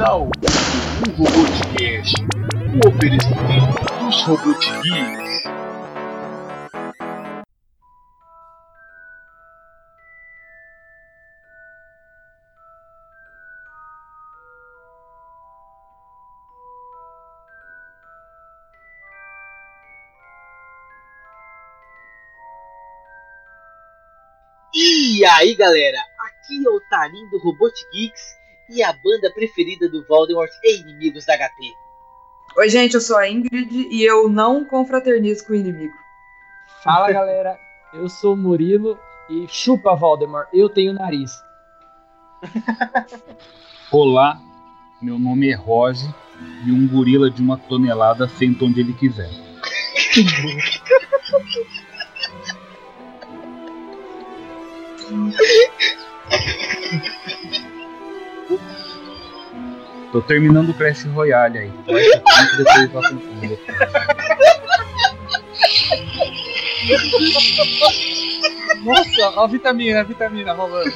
está ouvindo o Robotcast, o oferecimento dos Robotgeeks. E aí galera, aqui é o Tarim do Robot Geeks e a banda preferida do Voldemort é Inimigos da HP. Oi, gente, eu sou a Ingrid e eu não confraternizo com o inimigo. Fala galera, eu sou o Murilo e chupa Voldemort, eu tenho nariz. Olá, meu nome é Rose e um gorila de uma tonelada senta onde ele quiser. Tô terminando o Clash Royale aí. Depois. Nossa, a vitamina, a vitamina rolando.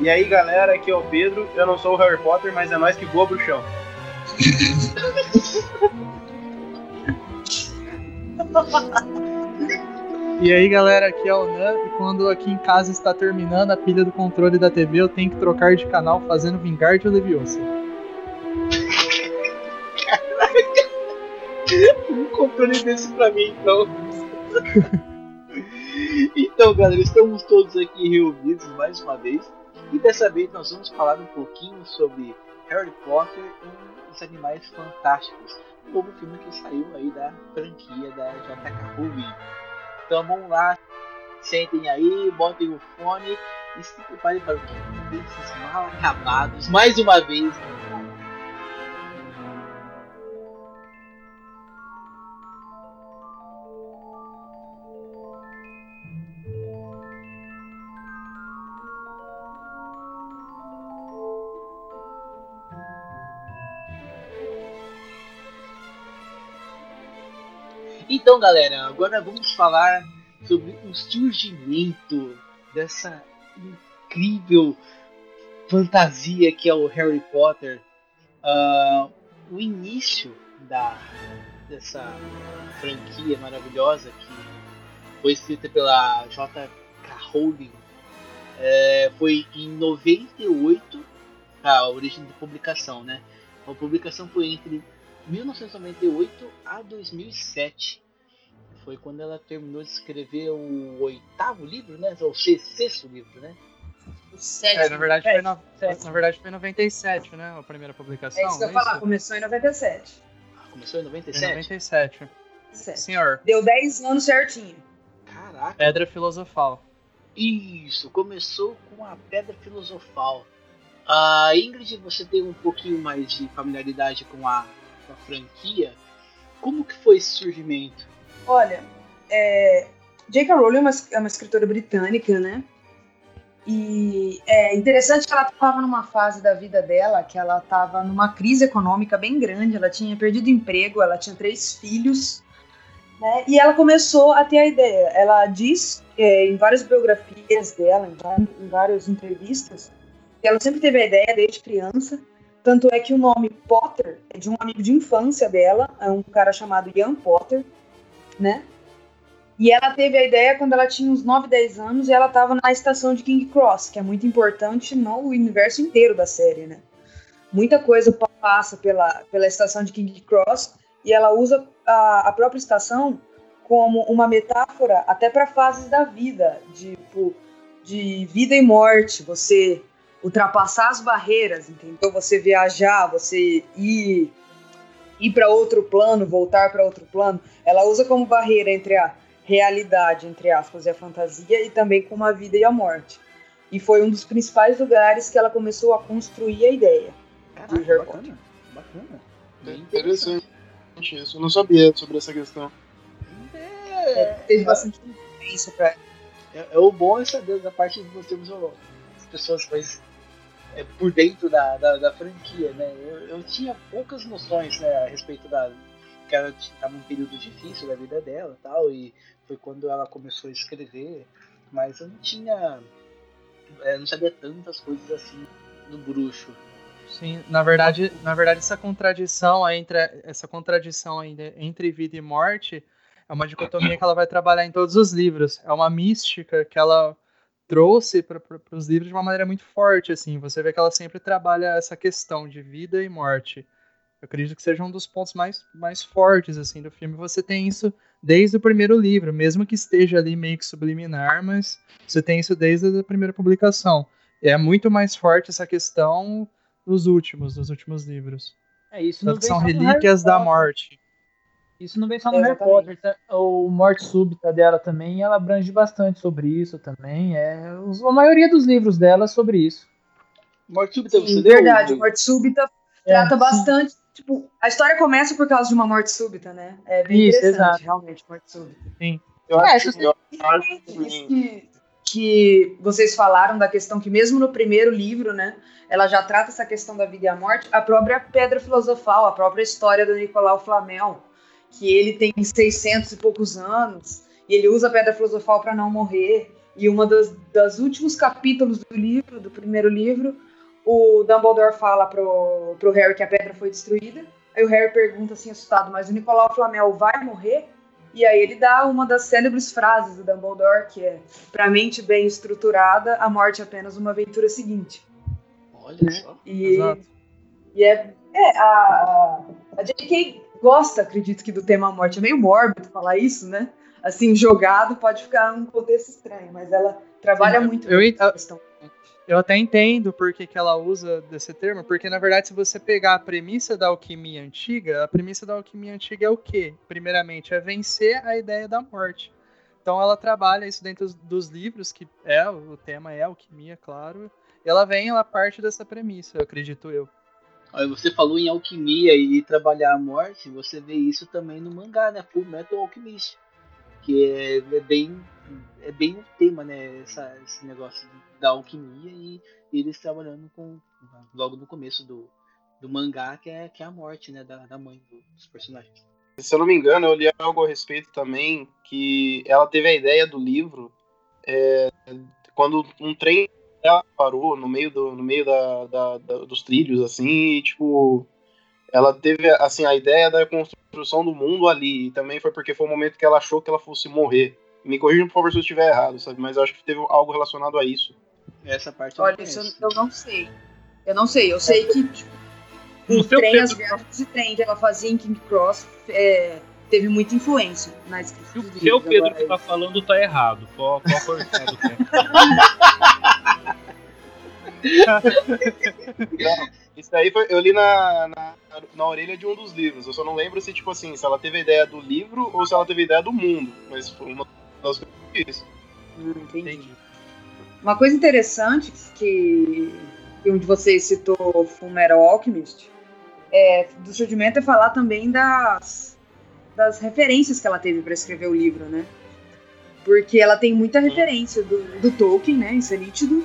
E aí galera, aqui é o Pedro. Eu não sou o Harry Potter, mas é nós que voa pro chão. E aí galera, aqui é o Nan e quando aqui em casa está terminando a pilha do controle da TV, eu tenho que trocar de canal fazendo vingar de Leviosa. Um controle desse pra mim então. então galera, estamos todos aqui reunidos mais uma vez e dessa vez nós vamos falar um pouquinho sobre Harry Potter e os Animais Fantásticos, um novo filme que saiu aí da franquia da JK Rowling. Então vamos lá, sentem aí, botem o fone e se preparem para esses mal acabados mais uma vez. Então, galera, agora vamos falar sobre o surgimento dessa incrível fantasia que é o Harry Potter. Ah, o início da, dessa franquia maravilhosa que foi escrita pela J.K. Rowling é, foi em 98 a origem da publicação, né? A publicação foi entre 1998 a 2007. Foi quando ela terminou de escrever o oitavo livro, né? Ou se- sexto livro, né? O sétimo. É, na verdade, foi no, sétimo. na verdade foi em 97, né? A primeira publicação. É isso que eu ia não falar, começou em 97. Ah, Começou em Em 97? 97. Certo. Senhor, Deu 10 anos certinho. Caraca! Pedra Filosofal. Isso, começou com a Pedra Filosofal. A Ingrid, você tem um pouquinho mais de familiaridade com a, com a franquia. Como que foi esse surgimento? Olha, é, J.K. Rowling é uma, é uma escritora britânica, né? E é interessante que ela estava numa fase da vida dela que ela estava numa crise econômica bem grande. Ela tinha perdido emprego, ela tinha três filhos, né? E ela começou a ter a ideia. Ela diz é, em várias biografias dela, em, em várias entrevistas, que ela sempre teve a ideia desde criança. Tanto é que o nome Potter é de um amigo de infância dela, é um cara chamado Ian Potter né? E ela teve a ideia quando ela tinha uns 9, 10 anos e ela estava na estação de King Cross, que é muito importante no universo inteiro da série, né? Muita coisa pa- passa pela, pela estação de King Cross e ela usa a, a própria estação como uma metáfora até para fases da vida, tipo, de vida e morte, você ultrapassar as barreiras, entendeu? Você viajar, você ir ir para outro plano, voltar para outro plano. Ela usa como barreira entre a realidade, entre aspas, e a fantasia, e também com a vida e a morte. E foi um dos principais lugares que ela começou a construir a ideia. Caraca, Harry bacana, bacana. Bem Interessante isso. Eu não sabia sobre essa questão. É, Teve bastante influência pra é, é o bom é saber da parte de nós temos o- as pessoas mais é, por dentro da, da, da franquia, né? Eu, eu tinha poucas noções né, a respeito da que ela estava num período difícil da vida dela, tal, e foi quando ela começou a escrever mas eu não tinha. é, não sabia tantas coisas assim do bruxo. Sim, na verdade, na verdade essa contradição entre essa contradição ainda entre vida e morte é uma dicotomia que ela vai trabalhar em todos os livros. É uma mística que ela trouxe para os livros de uma maneira muito forte assim. Você vê que ela sempre trabalha essa questão de vida e morte. Eu acredito que seja um dos pontos mais, mais fortes assim do filme. Você tem isso desde o primeiro livro, mesmo que esteja ali meio que subliminar, mas você tem isso desde a primeira publicação. É muito mais forte essa questão nos últimos, nos últimos livros. É isso. Tanto que são relíquias da morte. Isso não vem só no Harry Exatamente. Potter, tá? o Morte Súbita dela também, ela abrange bastante sobre isso também. É, a maioria dos livros dela é sobre isso. Morte súbita, você Sim, leu? verdade, morte súbita É, trata sim. bastante. Tipo, a história começa por causa de uma morte súbita, né? É bem Isso, interessante, exato. realmente, morte súbita. Eu É, acho, se eu acho que, que vocês falaram da questão que mesmo no primeiro livro, né, ela já trata essa questão da vida e a morte, a própria pedra filosofal, a própria história do Nicolau Flamel, que ele tem 600 e poucos anos, e ele usa a pedra filosofal para não morrer, e uma das, das últimos capítulos do livro, do primeiro livro, o Dumbledore fala pro, pro Harry que a pedra foi destruída, aí o Harry pergunta assim assustado, mas o Nicolau Flamel vai morrer? E aí ele dá uma das célebres frases do Dumbledore, que é Pra mente bem estruturada, a morte é apenas uma aventura seguinte. Olha só. E, Exato. e é, é a, a, a J.K. gosta, acredito que, do tema morte. É meio mórbido falar isso, né? Assim, jogado pode ficar um contexto estranho, mas ela trabalha Sim, muito eu com ent- essa questão. Eu até entendo por que, que ela usa desse termo, porque na verdade, se você pegar a premissa da alquimia antiga, a premissa da alquimia antiga é o quê? Primeiramente, é vencer a ideia da morte. Então ela trabalha isso dentro dos- dos livros, que é o tema é alquimia, claro. E ela vem, ela parte dessa premissa, eu acredito eu. Você falou em alquimia e trabalhar a morte, você vê isso também no mangá, né? Full Metal Alchemist. Que é, é bem é bem o tema, né? Essa, esse negócio da alquimia e eles trabalhando com logo no começo do, do mangá, que é, que é a morte, né? Da, da mãe do- dos personagens. Se eu não me engano, eu li algo a respeito também que ela teve a ideia do livro é, quando um trem dela parou no meio, do, no meio da, da- da- dos trilhos, assim, e, tipo, ela teve assim a ideia da construção do mundo ali. E também foi porque foi o momento que ela achou que ela fosse morrer. Me corrijam, por favor, se eu estiver errado, sabe? Mas eu acho que teve algo relacionado a isso. Essa parte eu Olha, não isso eu, eu não sei. Eu não sei. Eu sei que tipo, o seu trem, Pedro, as viagens de trem que ela fazia em King Cross é, teve muita influência na escrita Se o. Pedro Agora, que tá falando tá errado. Pode cortar do tempo. Isso aí foi, eu li na, na, na orelha de um dos livros. Eu só não lembro se, tipo assim, se ela teve a ideia do livro ou se ela teve a ideia do mundo. Mas foi uma das coisas que eu fiz. Hum, entendi. Uma coisa interessante que, que um de vocês citou Fullmetal Alchemist é, do surgimento é falar também das, das referências que ela teve para escrever o livro, né? Porque ela tem muita referência do, do Tolkien, né? Isso é nítido.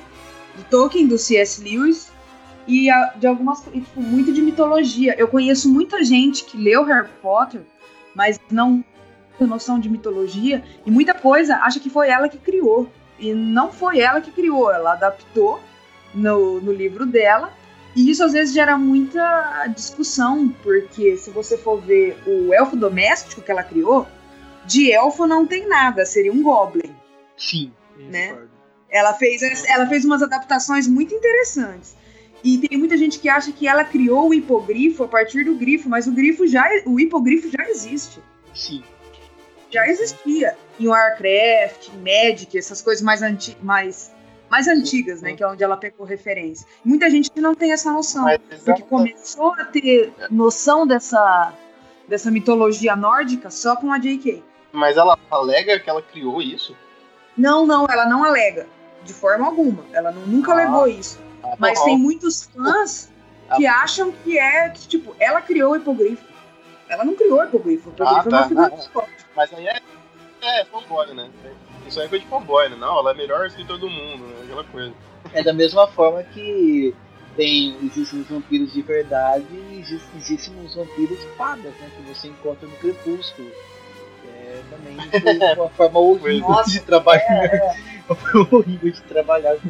Do Tolkien, do C.S. Lewis e a- de algumas e, tipo, muito de mitologia. Eu conheço muita gente que leu Harry Potter, mas não tem noção de mitologia e muita coisa acha que foi ela que criou. E não foi ela que criou, ela adaptou no, no livro dela. E isso às vezes gera muita discussão, porque se você for ver o elfo doméstico que ela criou, de elfo não tem nada, seria um goblin. Sim, Né? concordo. Ela fez, ela fez umas adaptações muito interessantes. E tem muita gente que acha que ela criou o hipogrifo a partir do grifo, mas o grifo já, o hipogrifo já existe. Sim. Já existia em Warcraft, em Magic, essas coisas mais, anti mais, mais antigas, né? Que é onde ela pegou referência. Muita gente não tem essa noção. Porque começou a ter noção dessa, dessa mitologia nórdica só com a J.K. Mas ela alega que ela criou isso? Não, não, ela não alega. De forma alguma. Ela não- nunca Ah. alegou isso. Ah, Mas bom. tem muitos fãs que acham que é, que, tipo, ela criou o hipogrifo. Ela não criou o hipogrifo. O hipogrifo Ah, é uma tá. figura Ah, histórica. Mas aí é, é fanboy, né? Isso aí é coisa de fanboy, né? Não, ela é a melhor escritora do mundo, né? Aquela coisa. É da mesma forma que tem, existem os vampiros de verdade e exis- existem os vampiros fadas, né? Que você encontra no Crepúsculo. Também foi uma forma horrível Nossa, de trabalhar. É, é. Foi horrível de trabalhar com.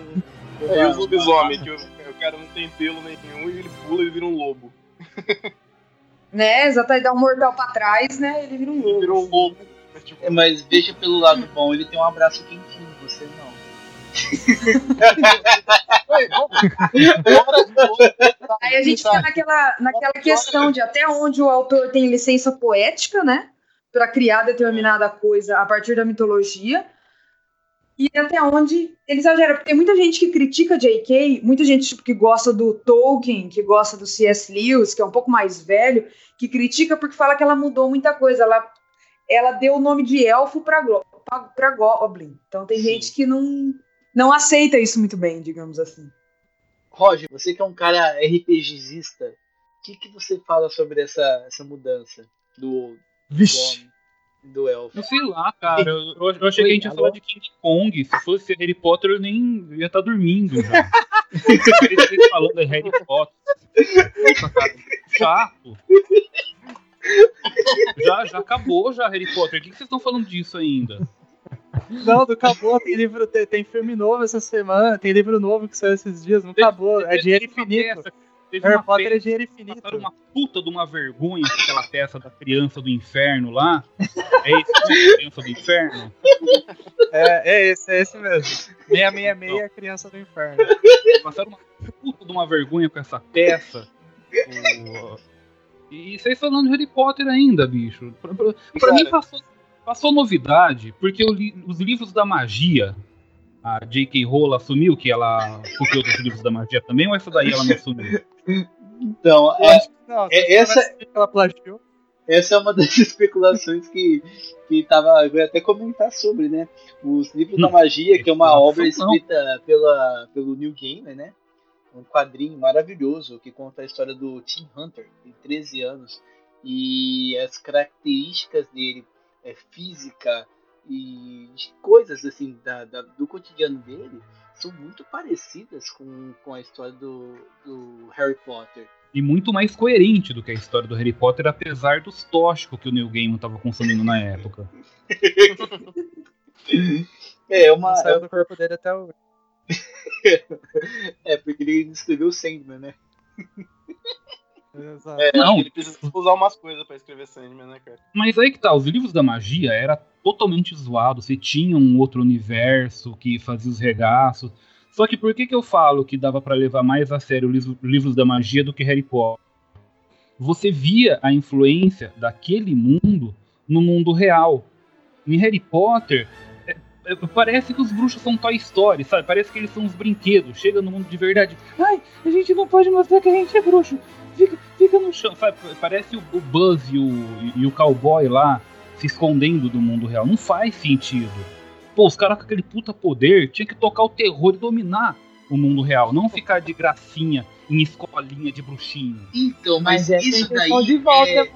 com É, e os lobisomens, que o, o cara não tem pelo nenhum e ele pula e vira um lobo. Né, exato, aí dá um mortal pra trás, né? Ele vira um Ele lobo. vira um lobo. É, tipo, É, mas veja pelo lado bom, ele tem um abraço quentinho, você não. Aí a gente fica naquela, naquela questão de até onde o autor tem licença poética, né? Pra criar determinada coisa a partir da mitologia. E até onde ele exagera. Porque tem muita gente que critica J.K., muita gente tipo, que gosta do Tolkien, que gosta do C.S. Lewis, que é um pouco mais velho, que critica porque fala que ela mudou muita coisa. Ela, ela deu o nome de elfo pra Goblin. Então tem Sim. gente que não, não aceita isso muito bem, digamos assim. Roger, você que é um cara RPGista, o que, que você fala sobre essa, essa mudança do, do Vixe. do elfo? Não sei lá, cara. Eu, eu eu achei que a gente ia Oi, falar alô? de King Kong. Se fosse Harry Potter, eu nem ia estar dormindo já. Vocês falando de Harry Potter. Puta, cara, chato. Já, já acabou já Harry Potter. O que, que vocês estão falando disso ainda? Não, não acabou. Tem livro, tem, tem filme novo essa semana, tem livro novo que saiu esses dias, não acabou. É dinheiro infinito. Teve Harry Potter é dinheiro infinito. Passaram uma puta de uma vergonha com aquela peça da criança do inferno lá. É isso, né? criança do inferno. É, é esse, é esse mesmo. 666, Criança do Inferno. Passaram uma puta de uma vergonha com essa peça. E vocês falando de Harry Potter ainda, bicho. Pra, pra- pra mim passou, passou novidade, porque li- os livros da magia. A J.K. Rowling assumiu que ela copiou dos livros da magia também, ou essa daí ela não assumiu? Então, é, não, é- essa- ela plagiou. essa é uma das especulações que, que tava. Eu ia até comentar sobre, né? Os livros Não, da magia, que é uma obra escrita pela, pelo New Gamer, né? Um quadrinho maravilhoso que conta a história do Tim Hunter, tem 13 anos, e as características dele, é, física e de coisas assim da, da- do cotidiano dele são muito parecidas com, com a história do, do Harry Potter. E muito mais coerente do que a história do Harry Potter, apesar dos tóxicos que o Neil Gaiman estava consumindo na época. É uma, Não saiu do corpo dele até o. É, porque ele escreveu Sandman, né? É, Não. ele precisa usar umas coisas pra escrever Sandman, né, cara? Mas aí que tá, os livros da magia era totalmente zoado. Você tinha um outro universo que fazia os regaços. Só que por que, que eu falo que dava pra levar mais a sério os livros- livros da magia do que Harry Potter? Você via a influência daquele mundo no mundo real. Em Harry Potter, é- é- parece que os bruxos são Toy Story, sabe? Parece que eles são os brinquedos. Chega no mundo de verdade. Ai, a gente não pode mostrar que a gente é bruxo. Fica, fica no chão. sabe? Parece o, o Buzz e o, e o cowboy lá se escondendo do mundo real. Não faz sentido. Pô, os caras com aquele puta poder tinha que tocar o terror e dominar o mundo real. Não ficar de gracinha em escolinha de bruxinho. Então, mas, Mas é isso daí intenção de volta. é,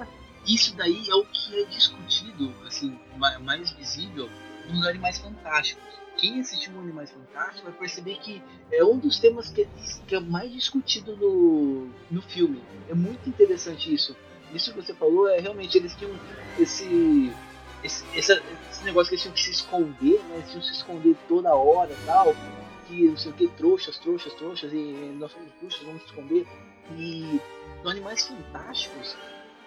isso daí é o que é discutido, assim, ma- mais visível nos Animais Fantásticos. Quem assistiu Animais Fantásticos vai perceber que é um dos temas que, que é mais discutido no, no filme. É muito interessante isso. Isso que você falou é realmente eles tinham esse esse, esse negócio que eles tinham que se esconder, né? Eles tinham que se esconder toda hora tal. Que não sei o que, trouxas, trouxas, trouxas, e nós somos bruxas, vamos se esconder. E no Animais Fantásticos,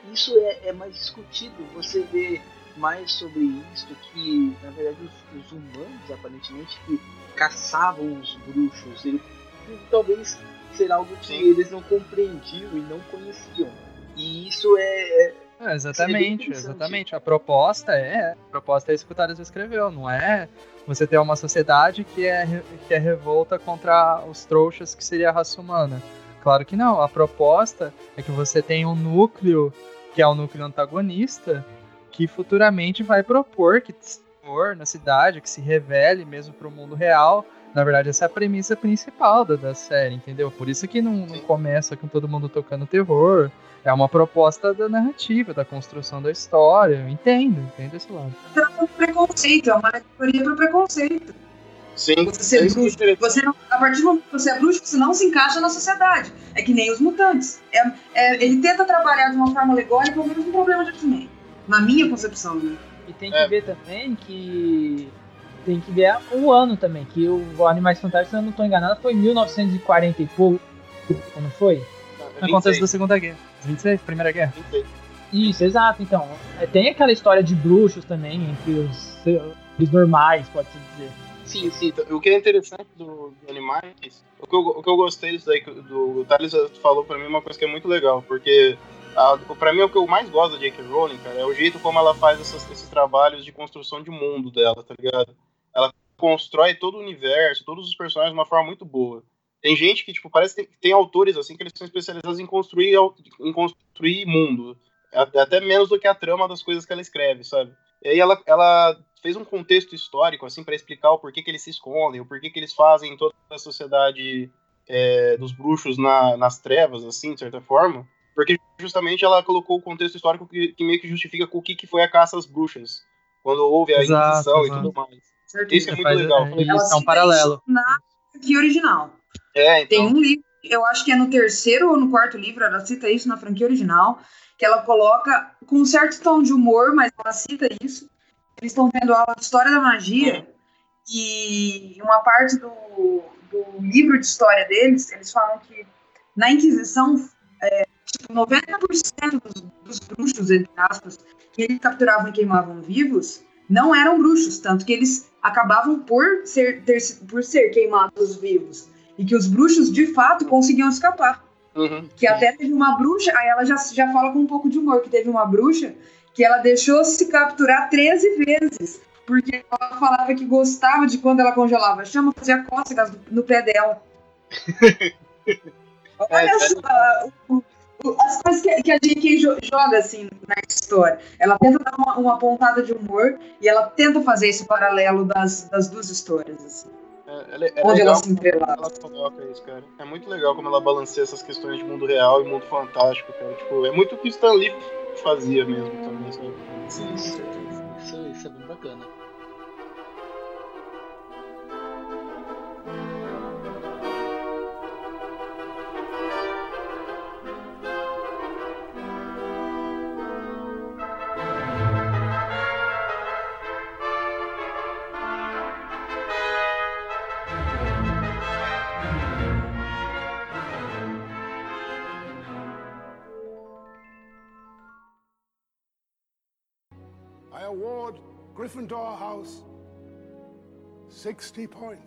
isso é, é mais discutido. Você vê mais sobre isso, que na verdade os, os humanos, aparentemente, que caçavam os bruxos. Ele, talvez será algo que Sim. eles não compreendiam e não conheciam. E isso é, é É, exatamente, exatamente. A proposta é, a proposta é isso que o Thales escreveu, não é você ter uma sociedade que é, que é revolta contra os trouxas que seria a raça humana. Claro que não, a proposta é que você tenha um núcleo, que é o núcleo antagonista, que futuramente vai propor que se for na cidade, que se revele mesmo para o mundo real. Na verdade, essa é a premissa principal da, da série, entendeu? Por isso que não, não começa com todo mundo tocando terror. É uma proposta da narrativa, da construção da história. Eu entendo, entendo esse lado. o preconceito, é uma alegoria pro preconceito. Sim, Você ser é é bruxo, você não, a partir do momento que você é bruxo, você não se encaixa na sociedade. É que nem os mutantes. É, é, ele tenta trabalhar de uma forma alegórica o mesmo problema de X-Men. Na minha concepção, né? E tem que É. ver também que. Tem que ver o ano também, que o Animais Fantásticos, se eu não estou enganado, foi em 1940 e pouco, não foi? No contexto da Segunda Guerra. 26, Primeira Guerra. 26. Isso, exato. Então, é, tem aquela história de bruxos também, entre os, os normais, pode-se dizer. Sim, sim. Então, O que é interessante do, do Animais, o que, eu, o que eu gostei disso daí, que o- do, o Thales falou pra mim uma coisa que é muito legal, porque a, pra mim o que eu mais gosto da J.K. Rowling, cara, é o jeito como ela faz essas- esses trabalhos de construção de mundo dela, tá ligado? Ela constrói todo o universo, todos os personagens de uma forma muito boa. Tem gente que, tipo, parece que tem, tem autores, assim, que eles são especializados em construir, em construir mundo. Até até menos do que a trama das coisas que ela escreve, sabe? E aí ela, ela fez um contexto histórico, assim, para explicar o porquê que eles se escondem, o porquê que eles fazem toda a sociedade é, dos bruxos na- nas trevas, assim, de certa forma. Porque justamente ela colocou o contexto histórico que, que meio que justifica o que, que foi a caça às bruxas. Quando houve a Exato, Inquisição e exato. tudo mais. Certeza. Isso é muito Faz- legal. é, Falei, é um paralelo. Na franquia original. É, Tem então. um livro, eu acho que é no terceiro ou no quarto livro, ela cita isso na franquia original, que ela coloca com um certo tom de humor, mas ela cita isso. Eles estão tendo aula de história da magia e uma parte do, do livro de história deles, eles falam que na Inquisição, é, 90% dos, dos bruxos, entre aspas, que eles capturavam e queimavam vivos, não eram bruxos, tanto que eles acabavam por ser, ter, por ser queimados vivos. E que os bruxos, de fato, conseguiam escapar. Uhum. Que até teve uma bruxa, aí ela já, já fala com um pouco de humor, que teve uma bruxa que ela deixou se capturar 13 vezes. Porque ela falava que gostava de quando ela congelava a chama, fazia cócegas no, no pé dela. Olha É, só o- o- as coisas que, que a J.K. jo- joga assim na história. Ela tenta dar uma, uma pontada de humor e ela tenta fazer esse paralelo das, das duas histórias, assim, É, é, é onde elas se entrelaçam. ela coloca isso, cara. É muito legal como ela balanceia essas questões de mundo real e mundo fantástico, cara. Tipo, é muito o que Stan Lee fazia mesmo também, sabe? Sim, com certeza. Isso, isso é bem bacana. Gryffindor House 60 points.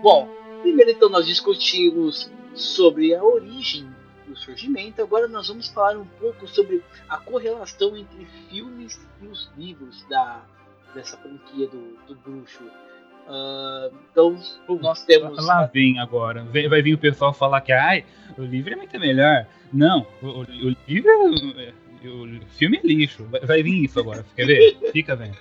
Bom, primeiro então nós discutimos sobre a origem do surgimento, agora nós vamos falar um pouco sobre a correlação entre filmes e os livros da, dessa franquia do, do bruxo. Ah, então nós temos. Lá vem agora. Vai vir o pessoal falar que ai, o livro é muito melhor. Não, o, o- livro é. O filme é lixo. Vai, vai vir isso agora. Quer ver? Fica vendo.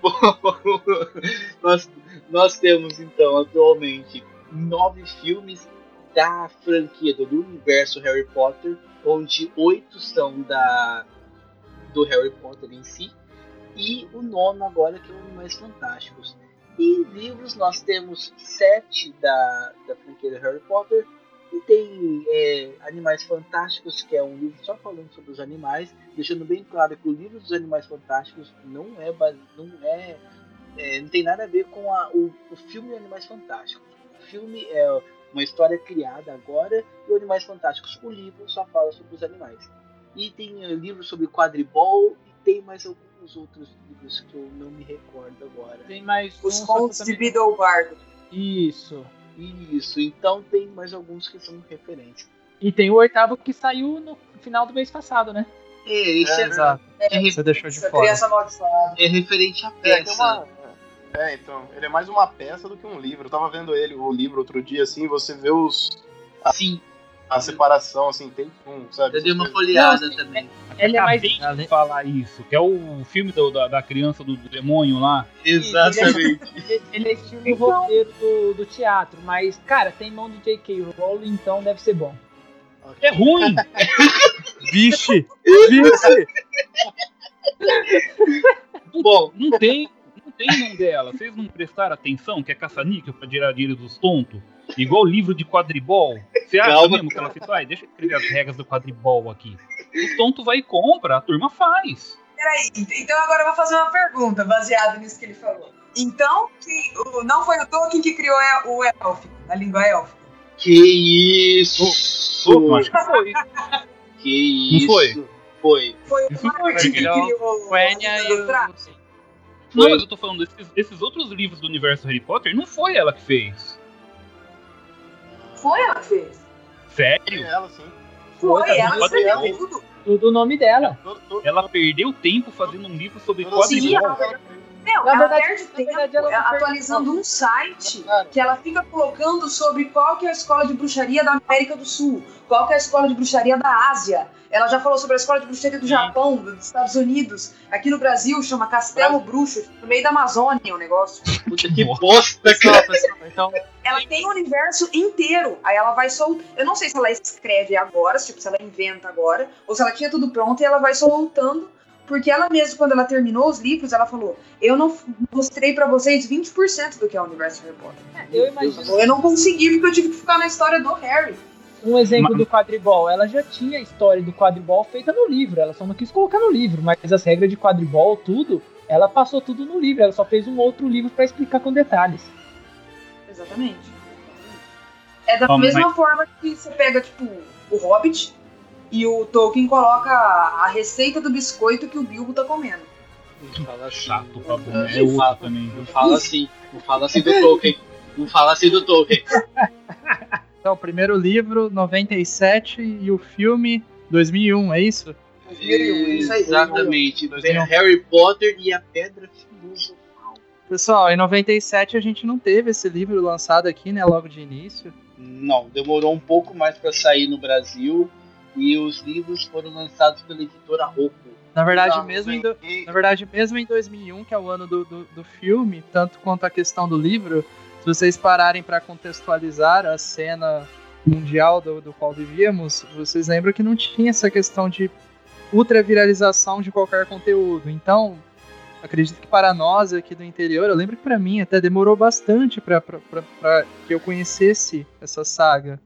Bom, nós, nós temos então atualmente nove filmes da franquia do, universo Harry Potter, onde oito são da do Harry Potter em si e o nono agora que é o Animais Fantásticos. E livros nós temos sete da, da franquia do Harry Potter e tem é, Animais Fantásticos, que é um livro só falando sobre os animais, deixando bem claro que o livro dos Animais Fantásticos não é não é, é, não tem nada a ver com a, o, o filme Animais Fantásticos. O filme é uma história criada agora e o Animais Fantásticos, o livro só fala sobre os animais. E tem uh, livros sobre quadribol e tem mais alguns outros livros que eu não me recordo agora. Tem mais Os um, contos de Biddlebardo. Isso. Isso, então tem mais alguns que são referentes. E tem o oitavo que saiu no final do mês passado, né? É, esse é, Exato. é, re- Você deixou de fora. criança amaldiçoada. é referente à É, tem peça. uma- é, então, ele é mais uma peça do que um livro. Eu tava vendo ele, o livro, outro dia, assim, você vê os, Sim, a separação, assim, tem um, sabe? eu dei uma folheada Não, também. Ele é mais. De falar isso, que é o filme do- da, da criança do, do demônio lá. Exatamente. Ele- Ele é estilo roteiro do, do teatro, mas, cara, tem mão de J.K. Rowling, então deve ser bom. É ruim! Vixe! Vixe! Bom, Não tem, tem nome dela. Vocês não prestaram atenção que é caça-níquel pra tirar dinheiro dos tontos? Igual o livro de quadribol. Você acha Calma. mesmo que ela fez? Ai, deixa eu escrever as regras do quadribol aqui. Os tontos vai e compra, a turma faz. Peraí, então agora eu vou fazer uma pergunta baseada nisso que ele falou. Então, que o- não foi o Tolkien que criou o élfico, a língua élfica? que isso! Acho que foi. Que Não isso! foi? Foi. Foi Isso o foi, Martin que é o criou O Enya a e língua o. Não, mas eu tô falando desses, esses outros livros do universo Harry Potter, não foi ela que fez. Foi ela que fez. Sério? Ela, sim. Foi, tá ela pode ser. tudo. Tudo o nome dela. Ela perdeu tempo fazendo um livro sobre todo- Sim, ela- Meu, Na ela verdade- perde na tempo verdade, ela não ela atualizando um site que ela fica colocando sobre qual que é a escola de bruxaria da América do Sul, qual que é a escola de bruxaria da Ásia. Ela já falou sobre a escola de bruxaria do Japão, dos Estados Unidos. Aqui no Brasil chama Castelo Bruxo, no meio da Amazônia o negócio. Puta que bosta, Pessoal, cara. pessoal, então, Ela tem o universo inteiro. Aí ela vai soltando. Eu não sei se ela escreve agora, tipo, se ela inventa agora, ou se ela tinha tudo pronto e ela vai soltando. Porque ela mesma, quando ela terminou os livros, ela falou: Eu não mostrei pra vocês 20% do que é o universo Harry Potter. Eu imagino Eu não consegui porque eu tive que ficar na história do Harry. um exemplo Ma- do quadribol. Ela já tinha a história do quadribol feita no livro. Ela só não quis colocar no livro, mas as regras de quadribol, tudo, ela passou tudo no livro. Ela só fez um outro livro pra explicar com detalhes. Exatamente. É da Ó, mesma forma que você pega, tipo, o Hobbit e o Tolkien coloca a receita do biscoito que o Bilbo tá comendo. Não fala assim. Chato pra bom. É fala- também. Não fala assim. Não fala assim do Tolkien. Não fala assim do Tolkien. então, o primeiro livro, 97, e o filme, 2001, é isso? Isso aí. Exatamente. Dois mil e um. Harry Potter e a Pedra Filosofal. Pessoal, em 97 a gente não teve esse livro lançado aqui, né, logo de início. Não, demorou um pouco mais para sair no Brasil e os livros foram lançados pela editora Rocco. Na verdade, Não, mesmo em, do- na verdade, mesmo em 2001, que é o ano do, do, do filme, tanto quanto a questão do livro, se vocês pararem para contextualizar a cena mundial do, do qual vivíamos, vocês lembram que não tinha essa questão de ultra viralização de qualquer conteúdo. Então, acredito que para nós aqui do interior, eu lembro que para mim até demorou bastante para que eu conhecesse essa saga.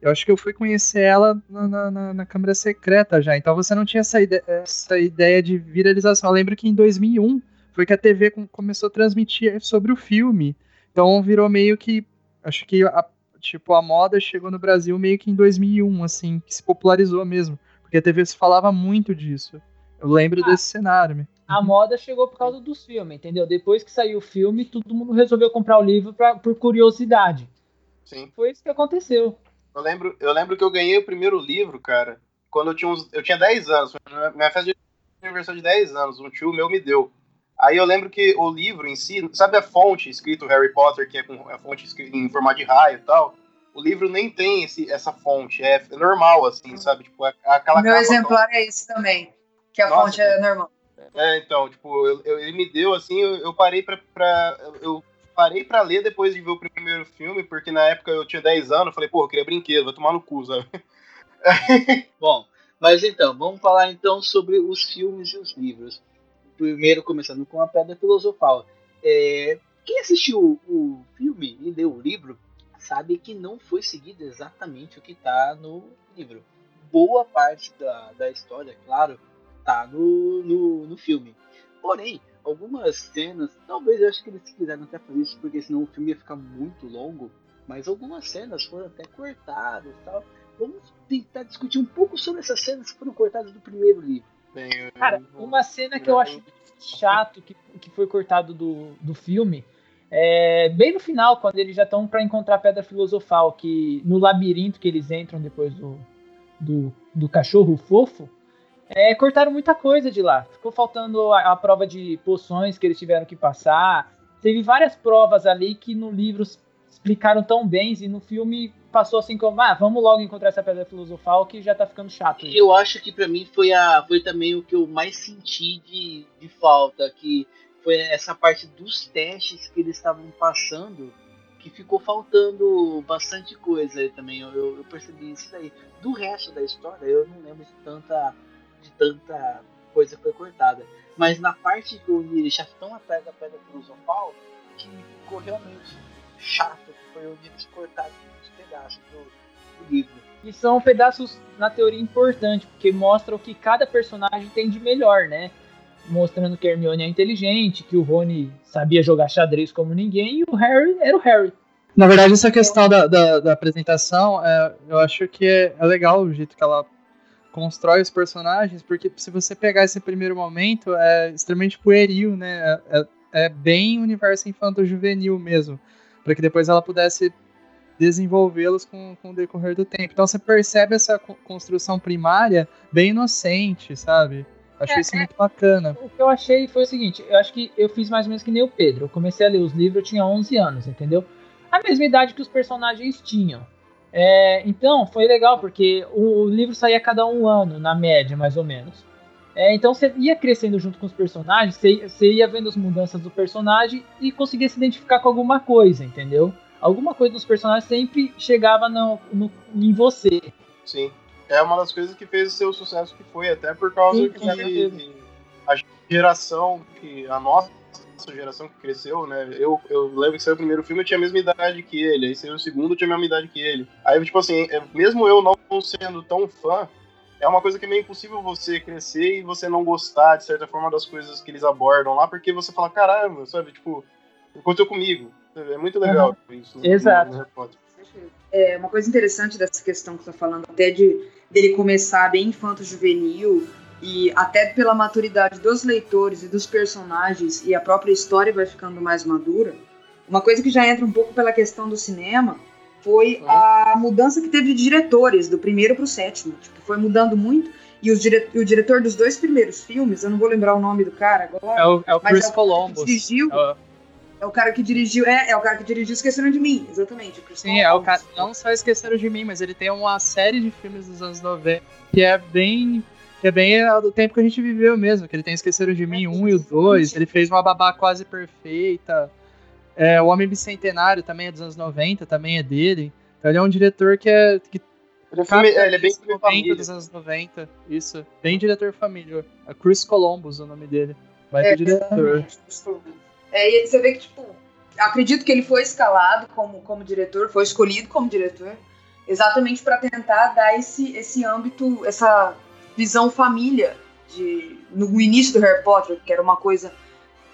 Eu acho que eu fui conhecer ela na, na, na- Câmara Secreta já. Então você não tinha essa, ide essa ideia de viralização. Eu lembro que em 2001 foi que a TV com- começou a transmitir sobre o filme. Então virou meio que. Acho que a, tipo, a moda chegou no Brasil meio que em 2001, assim, que se popularizou mesmo. Porque a TV se falava muito disso. Eu lembro Ah. desse cenário. me- A moda chegou por causa dos filmes, entendeu? Depois que saiu o filme, todo mundo resolveu comprar o livro pra, por curiosidade. Sim. Foi isso que aconteceu. Eu lembro, eu lembro que eu ganhei o primeiro livro, cara, quando eu tinha uns, eu tinha 10 anos. Minha festa de aniversário de 10 anos, um tio meu me deu. Aí eu lembro que o livro em si, sabe a fonte escrito Harry Potter, que é com a fonte escrita em formato de raio e tal? O livro nem tem esse, essa fonte, é normal, assim, sabe? Tipo, é aquela Meu exemplar é esse também. Que a Nossa, fonte é normal. É, então, tipo, eu- eu- ele me deu assim, eu, eu parei pra, pra- Eu parei pra ler depois de ver o primeiro filme, porque na época eu tinha 10 anos, falei, pô, eu queria brinquedo, vai tomar no cu, sabe? Bom, mas então, vamos falar então sobre os filmes e os livros. Primeiro, começando com a Pedra Filosofal. É, quem assistiu o filme e leu o livro sabe que não foi seguido exatamente o que está no livro. Boa parte da, da história, claro, tá no, no, no filme. Porém, algumas cenas, talvez eu acho que eles quiseram até fazer isso porque senão o filme ia ficar muito longo, mas algumas cenas foram até cortadas e tal. Vamos tentar discutir um pouco sobre essas cenas que foram cortadas do primeiro livro. Cara, uma cena que eu acho chato que, que foi cortado do, do filme é bem no final, quando eles já estão para encontrar a Pedra Filosofal, que no labirinto que eles entram depois do, do, do cachorro fofo, é, cortaram muita coisa de lá. Ficou faltando a, a prova de poções que eles tiveram que passar. Teve várias provas ali que no livro explicaram tão bem e no filme passou assim como, ah, vamos logo encontrar essa pedra filosofal que já tá ficando chato. isso." Eu acho que pra mim foi, a, foi também o que eu mais senti de, de falta, que foi essa parte dos testes que eles estavam passando que ficou faltando bastante coisa aí também. Eu, eu, eu percebi isso daí. Do resto da história, eu não lembro de tanta, de tanta coisa que foi cortada. Mas na parte que onde eles já estão atrás da pedra filosofal, que ficou realmente chato, que foi onde eles cortaram os pedaços do, do livro. E são pedaços, na teoria, importantes, porque mostram o que cada personagem tem de melhor, né? Mostrando que a Hermione é inteligente, que o Rony sabia jogar xadrez como ninguém, e o Harry era o Harry. Na verdade, essa questão da, da, da apresentação, é, eu acho que é, é legal o jeito que ela constrói os personagens, porque se você pegar esse primeiro momento, é extremamente pueril, né? É, é, é bem universo infanto-juvenil mesmo, para que depois ela pudesse desenvolvê-los com, com o decorrer do tempo. Então você percebe essa construção primária bem inocente, sabe? Achei é, isso muito bacana. O que eu achei foi o seguinte, eu acho que eu fiz mais ou menos que nem o Pedro. Eu comecei a ler os livros, eu tinha 11 anos, entendeu? A mesma idade que os personagens tinham. É, então, foi legal, porque o, o, livro saía a cada um ano, na média, mais ou menos. É, então você ia crescendo junto com os personagens, você, você ia vendo as mudanças do personagem e conseguia se identificar com alguma coisa, entendeu? Alguma coisa dos personagens sempre chegava no, no, em você. Sim. É uma das coisas que fez o seu sucesso que foi, até por causa Sim, que a geração, que a nossa essa geração que cresceu, né? Eu, eu lembro que saiu o primeiro filme, eu tinha a mesma idade que ele. Aí saiu o segundo, eu tinha a mesma idade que ele. Aí, tipo assim, é, mesmo eu não sendo tão fã, é uma coisa que é meio impossível você crescer e você não gostar, de certa forma, das coisas que eles abordam lá, porque você fala, caramba, sabe? Tipo, aconteceu comigo. É muito legal uhum. isso. Exato. No, é, uma coisa interessante dessa questão que você tá falando, até de dele começar bem infanto-juvenil, e até pela maturidade dos leitores e dos personagens e a própria história vai ficando mais madura. Uma coisa que já entra um pouco pela questão do cinema foi a mudança que teve de diretores do primeiro para o sétimo. Tipo, foi mudando muito. E dire... o diretor dos dois primeiros filmes, eu não vou lembrar o nome do cara agora. É o, é o Chris é o Columbus. Dirigiu, é, é o cara que dirigiu. É, é o cara que dirigiu Esqueceram de Mim, exatamente. Sim, é o cara. Não só Esqueceram de Mim, mas ele tem uma série de filmes dos anos 90 que é bem que é bem do tempo que a gente viveu mesmo, que ele tem Esqueceram de Mim, um e o dois, ele fez uma babá quase perfeita. É, o Homem Bicentenário também é dos anos 90, também é dele. Então ele é um diretor que é. Que ele, é, filme, é, ele é bem filme família. dos anos 90, isso. Bem diretor família. É Chris Columbus o nome dele. Vai é, diretor. É, e você vê que, tipo, acredito que ele foi escalado como, como diretor, foi escolhido como diretor, exatamente para tentar dar esse, esse âmbito, essa visão família de no início do Harry Potter, que era uma coisa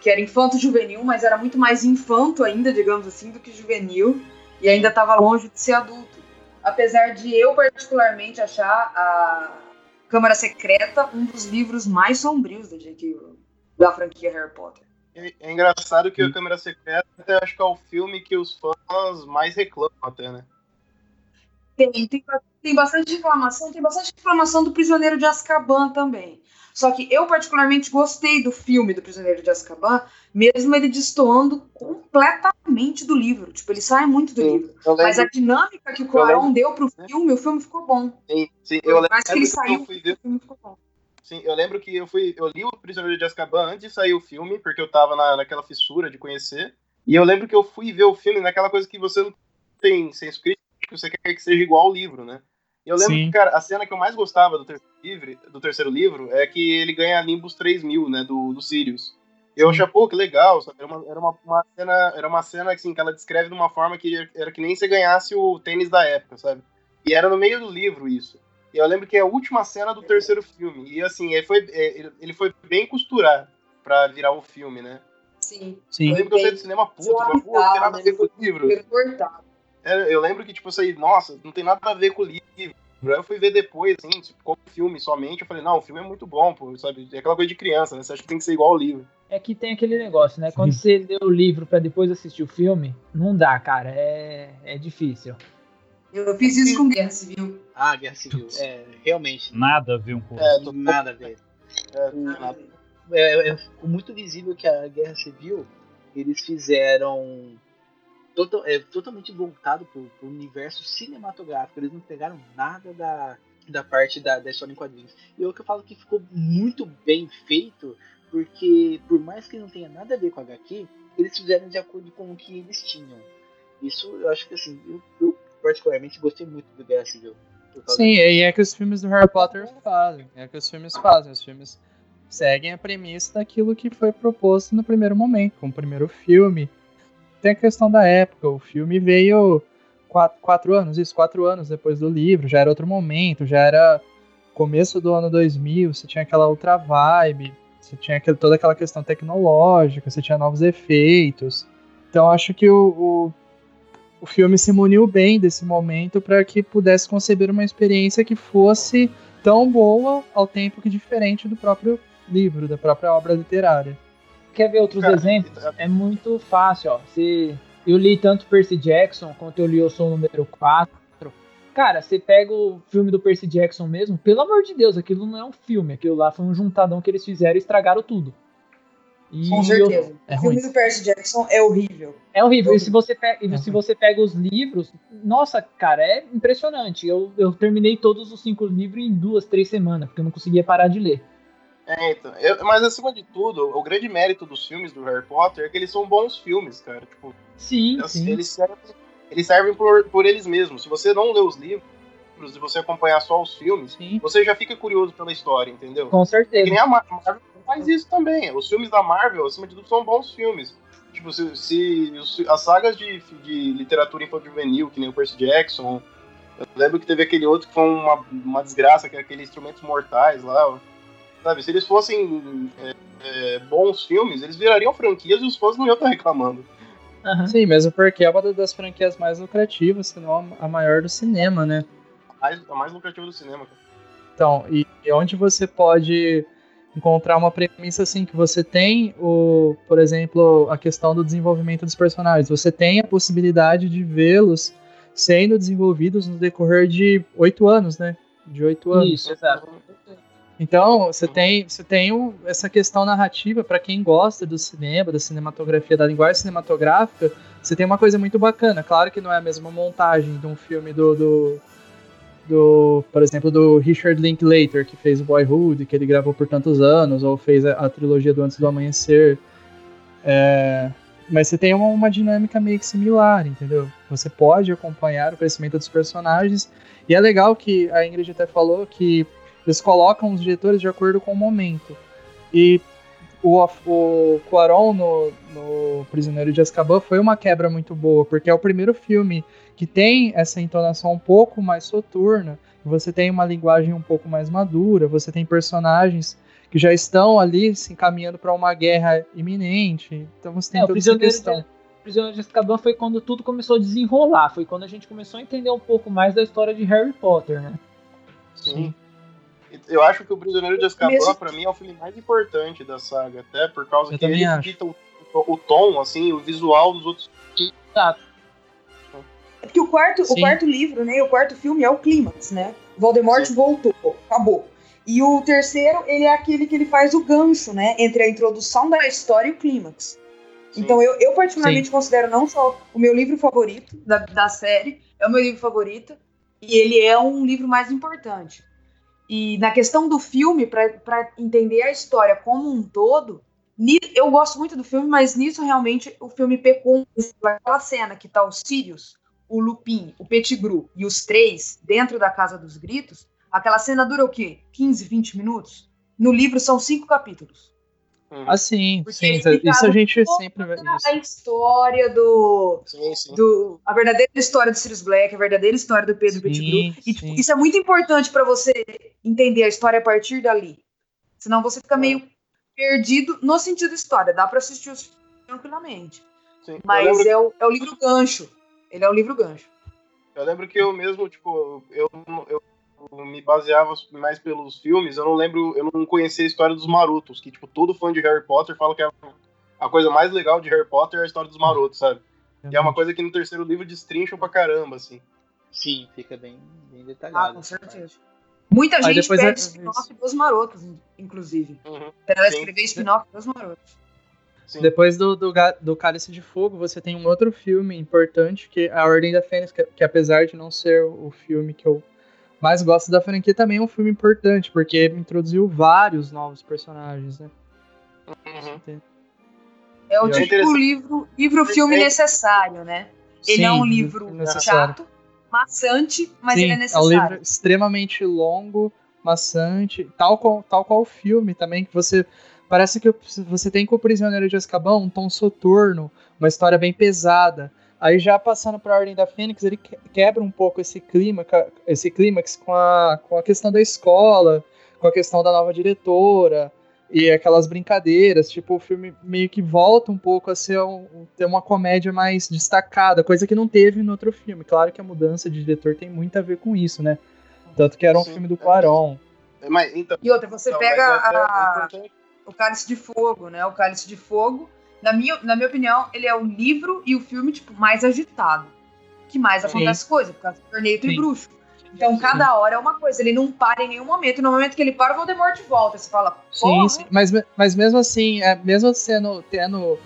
que era infanto juvenil, mas era muito mais infanto ainda, digamos assim, do que juvenil, e ainda estava longe de ser adulto. Apesar de eu particularmente achar a Câmara Secreta um dos livros mais sombrios da J.K. Da franquia Harry Potter. É, é engraçado que a Câmara Secreta acho que é o filme que os fãs mais reclamam até, né? Tem, tem, tem bastante reclamação, tem bastante reclamação do Prisioneiro de Azkaban também. Só que eu particularmente gostei do filme do Prisioneiro de Azkaban, mesmo ele destoando completamente do livro. Tipo, ele sai muito do sim, livro. Mas a dinâmica que o Cuarón deu pro filme, o filme ficou bom. Sim, sim. Eu lembro que ele saiu, o filme ficou bom. Sim, eu lembro que eu fui, eu li o Prisioneiro de Azkaban antes de sair o filme, porque eu tava na, naquela fissura de conhecer. E eu lembro que eu fui ver o filme naquela coisa que você não tem senso crítico você quer que seja igual ao livro, né? E eu lembro Sim. que, cara, a cena que eu mais gostava do terceiro, livro, do terceiro livro é que ele ganha Nimbus 3000, né, do, do Sirius. E eu achei, pô, que legal, sabe? Era uma, era uma, uma, cena, era uma cena assim, que ela descreve de uma forma que era que nem você ganhasse o tênis da época, sabe? E era no meio do livro isso. E eu lembro que é a última cena do terceiro filme. E assim, ele foi, é, ele foi bem costurado pra virar o filme, né? Sim. Sim. Eu lembro que eu saí do cinema puto, mas, pô, não tem nada a ver com o livro. Cortado. É, eu lembro que, tipo, isso aí, nossa, não tem nada a ver com o livro. Eu fui ver depois, assim, tipo, como filme somente. Eu falei, não, o filme é muito bom, pô, sabe? É aquela coisa de criança, né? Você acha que tem que ser igual ao livro. É que tem aquele negócio, né? Quando você lê o livro para depois assistir o filme, não dá, cara. É, é difícil. Eu fiz isso com Guerra Civil. Ah, Guerra Civil. É, realmente. Nada a ver um pouco. É, tô... nada a ver. É, nada. É, é, muito visível que a Guerra Civil eles fizeram total, é, totalmente voltado para o universo cinematográfico. Eles não pegaram nada da, da parte da, da história em quadrinhos. E é o que eu falo que ficou muito bem feito, porque por mais que não tenha nada a ver com a HQ, eles fizeram de acordo com o que eles tinham. Isso eu acho que assim, eu, eu particularmente gostei muito do Guerra Civil. Sim, e é que os filmes do Harry Potter fazem. É que os filmes fazem. Os filmes seguem a premissa daquilo que foi proposto no primeiro momento, com o primeiro filme. Tem a questão da época. O filme veio quatro, quatro anos, isso, quatro anos depois do livro. Já era outro momento, já era começo do ano 2000. Você tinha aquela outra vibe. Você tinha aquele- toda aquela questão tecnológica, você tinha novos efeitos. Então acho que o, o, o filme se muniu bem desse momento para que pudesse conceber uma experiência que fosse tão boa ao tempo que diferente do próprio livro, da própria obra literária. Quer ver outros Cara, exemplos? É muito fácil, ó. Se eu li tanto Percy Jackson quanto eu li Eu Sou o Número 4. Cara, você pega o filme do Percy Jackson mesmo, pelo amor de Deus, aquilo não é um filme, aquilo lá foi um juntadão que eles fizeram e estragaram tudo. E Com eu- certeza. é o filme do Percy Jackson é horrível. É horrível. E se você, pega, É se você pega os livros, nossa, cara, é impressionante. Eu, eu terminei todos os cinco livros em duas, três semanas, porque eu não conseguia parar de ler. É, então. eu- mas acima de tudo, o grande mérito dos filmes do Harry Potter é que eles são bons filmes, cara. Tipo, Sim, assim, sim. eles servem, eles servem por, por eles mesmos. Se você não lê os livros e você acompanhar só os filmes, Sim. você já fica curioso pela história, entendeu? Com Que certeza. nem a Mar- Marvel faz isso também. Os filmes da Marvel, acima de tudo, são bons filmes. Tipo, se, se- as sagas de, de literatura infantil-juvenil, que nem o Percy Jackson. Eu lembro que teve aquele outro que foi uma, uma desgraça, que é aquele Instrumentos Mortais lá. Sabe, se eles fossem é, é, bons filmes, eles virariam franquias e os fãs não iam estar reclamando. Aham. Sim, mesmo porque é uma das franquias mais lucrativas, se não a maior do cinema, né? A mais, a mais lucrativa do cinema. cara. Então, e, e onde você pode encontrar uma premissa assim que você tem o, por exemplo, a questão do desenvolvimento dos personagens. Você tem a possibilidade de vê-los sendo desenvolvidos no decorrer de oito anos, né? De oito anos. Isso, exato. Então, você tem, você tem o- essa questão narrativa para quem gosta do cinema, da cinematografia, da linguagem cinematográfica. Você tem uma coisa muito bacana. Claro que não é a mesma montagem de um filme do, do, do, por exemplo, do Richard Linklater, que fez o Boyhood, que ele gravou por tantos anos, ou fez a, a trilogia do Antes do Amanhecer. É, mas você tem uma, uma dinâmica meio que similar, entendeu? Você pode acompanhar o crescimento dos personagens. E é legal que a Ingrid até falou que eles colocam os diretores de acordo com o momento. E o, o Cuarón no, no Prisioneiro de Azkaban foi uma quebra muito boa, porque é o primeiro filme que tem essa entonação um pouco mais soturna, você tem uma linguagem um pouco mais madura, você tem personagens que já estão ali se encaminhando para uma guerra iminente. Então você tem É, toda essa questão. de, Prisioneiro de Azkaban foi quando tudo começou a desenrolar, foi quando a gente começou a entender um pouco mais da história de Harry Potter, né? Sim. Eu acho que o Prisioneiro de Azkaban, Mesmo- pra mim, é o filme mais importante da saga, até por causa Eu que também ele acho. dita o, o tom, assim, o visual dos outros. Exato. É porque o quarto, o Sim. quarto livro, né? O quarto filme é o clímax, né? Voldemort voltou, acabou. E o terceiro, ele é aquele que ele faz o gancho, né? Entre a introdução da história e o clímax. Sim. Então eu, eu particularmente considero não só o meu livro favorito da, da série, é o meu livro favorito, e ele é um livro mais importante. E na questão do filme, para entender a história como um todo, eu gosto muito do filme, mas nisso realmente o filme pecou. Aquela cena que tá o Sirius, o Lupin, o Pettigrew e os três dentro da Casa dos Gritos, aquela cena dura o quê? 15, 20 minutos? No livro são cinco capítulos. Assim, sim, ele isso a ficava gente sempre vê A história do, Sim, sim. do. A verdadeira história do Sirius Black, a verdadeira história do Pedro Sim, Pettigrew. E tipo, sim. isso é muito importante para você entender a história a partir dali. Senão você fica meio perdido no sentido história. Dá para assistir os filmes tranquilamente. sim. Mas lembro é o, é o livro gancho. Ele é o livro gancho. Eu lembro que eu mesmo, tipo, eu, eu me baseava mais pelos filmes, eu não lembro, eu não conhecia a história dos marotos, que, tipo, todo fã de Harry Potter fala que é a coisa mais legal de Harry Potter é a história dos marotos, sabe? E é uma coisa que no terceiro livro destrincham pra caramba, assim. Sim, fica bem, bem Ah, detalhado. com essa certeza. Muita Aí gente depois pede é- spin-off dos marotos, inclusive. Uhum. Pra ela Sim. escrever spin-off dos marotos. Sim. Depois do, do, do Cálice de Fogo, você tem um outro filme importante, que é A Ordem da Fênix, que, que apesar de não ser o filme que eu mais gosto da franquia, também é um filme importante, porque introduziu vários novos personagens, né? Uhum. É o é tipo livro, livro filme É- necessário, né? Ele é Sim, um livro necessário. chato, maçante, mas Sim, ele é É um necessário. livro extremamente longo, maçante, tal qual, tal qual o filme também, que você. Parece que você tem com o Prisioneiro de Azkaban um tom soturno, uma história bem pesada. Aí já passando para a Ordem da Fênix, ele que- quebra um pouco esse clima, esse clímax com a, com a questão da escola, com a questão da nova diretora e aquelas brincadeiras. Tipo, o filme meio que volta um pouco a ser um, ter uma comédia mais destacada, coisa que não teve no outro filme. Claro que a mudança de diretor tem muito a ver com isso, né? Tanto que era um Sim. filme do Quaron. É, Mas, então, E outra, você então, pega é- a- importante- o Cálice de Fogo, né? O Cálice de Fogo, na minha, na minha opinião, ele é o livro e o filme tipo mais agitado, que mais Sim. acontece coisa, por causa do Corneto e. Bruxo. Então, cada hora é uma coisa, ele não para em nenhum momento. No momento que ele para, o Voldemort volta. Você fala, Sim, porra, sim. Mas, mas mesmo assim, é, mesmo sendo tendo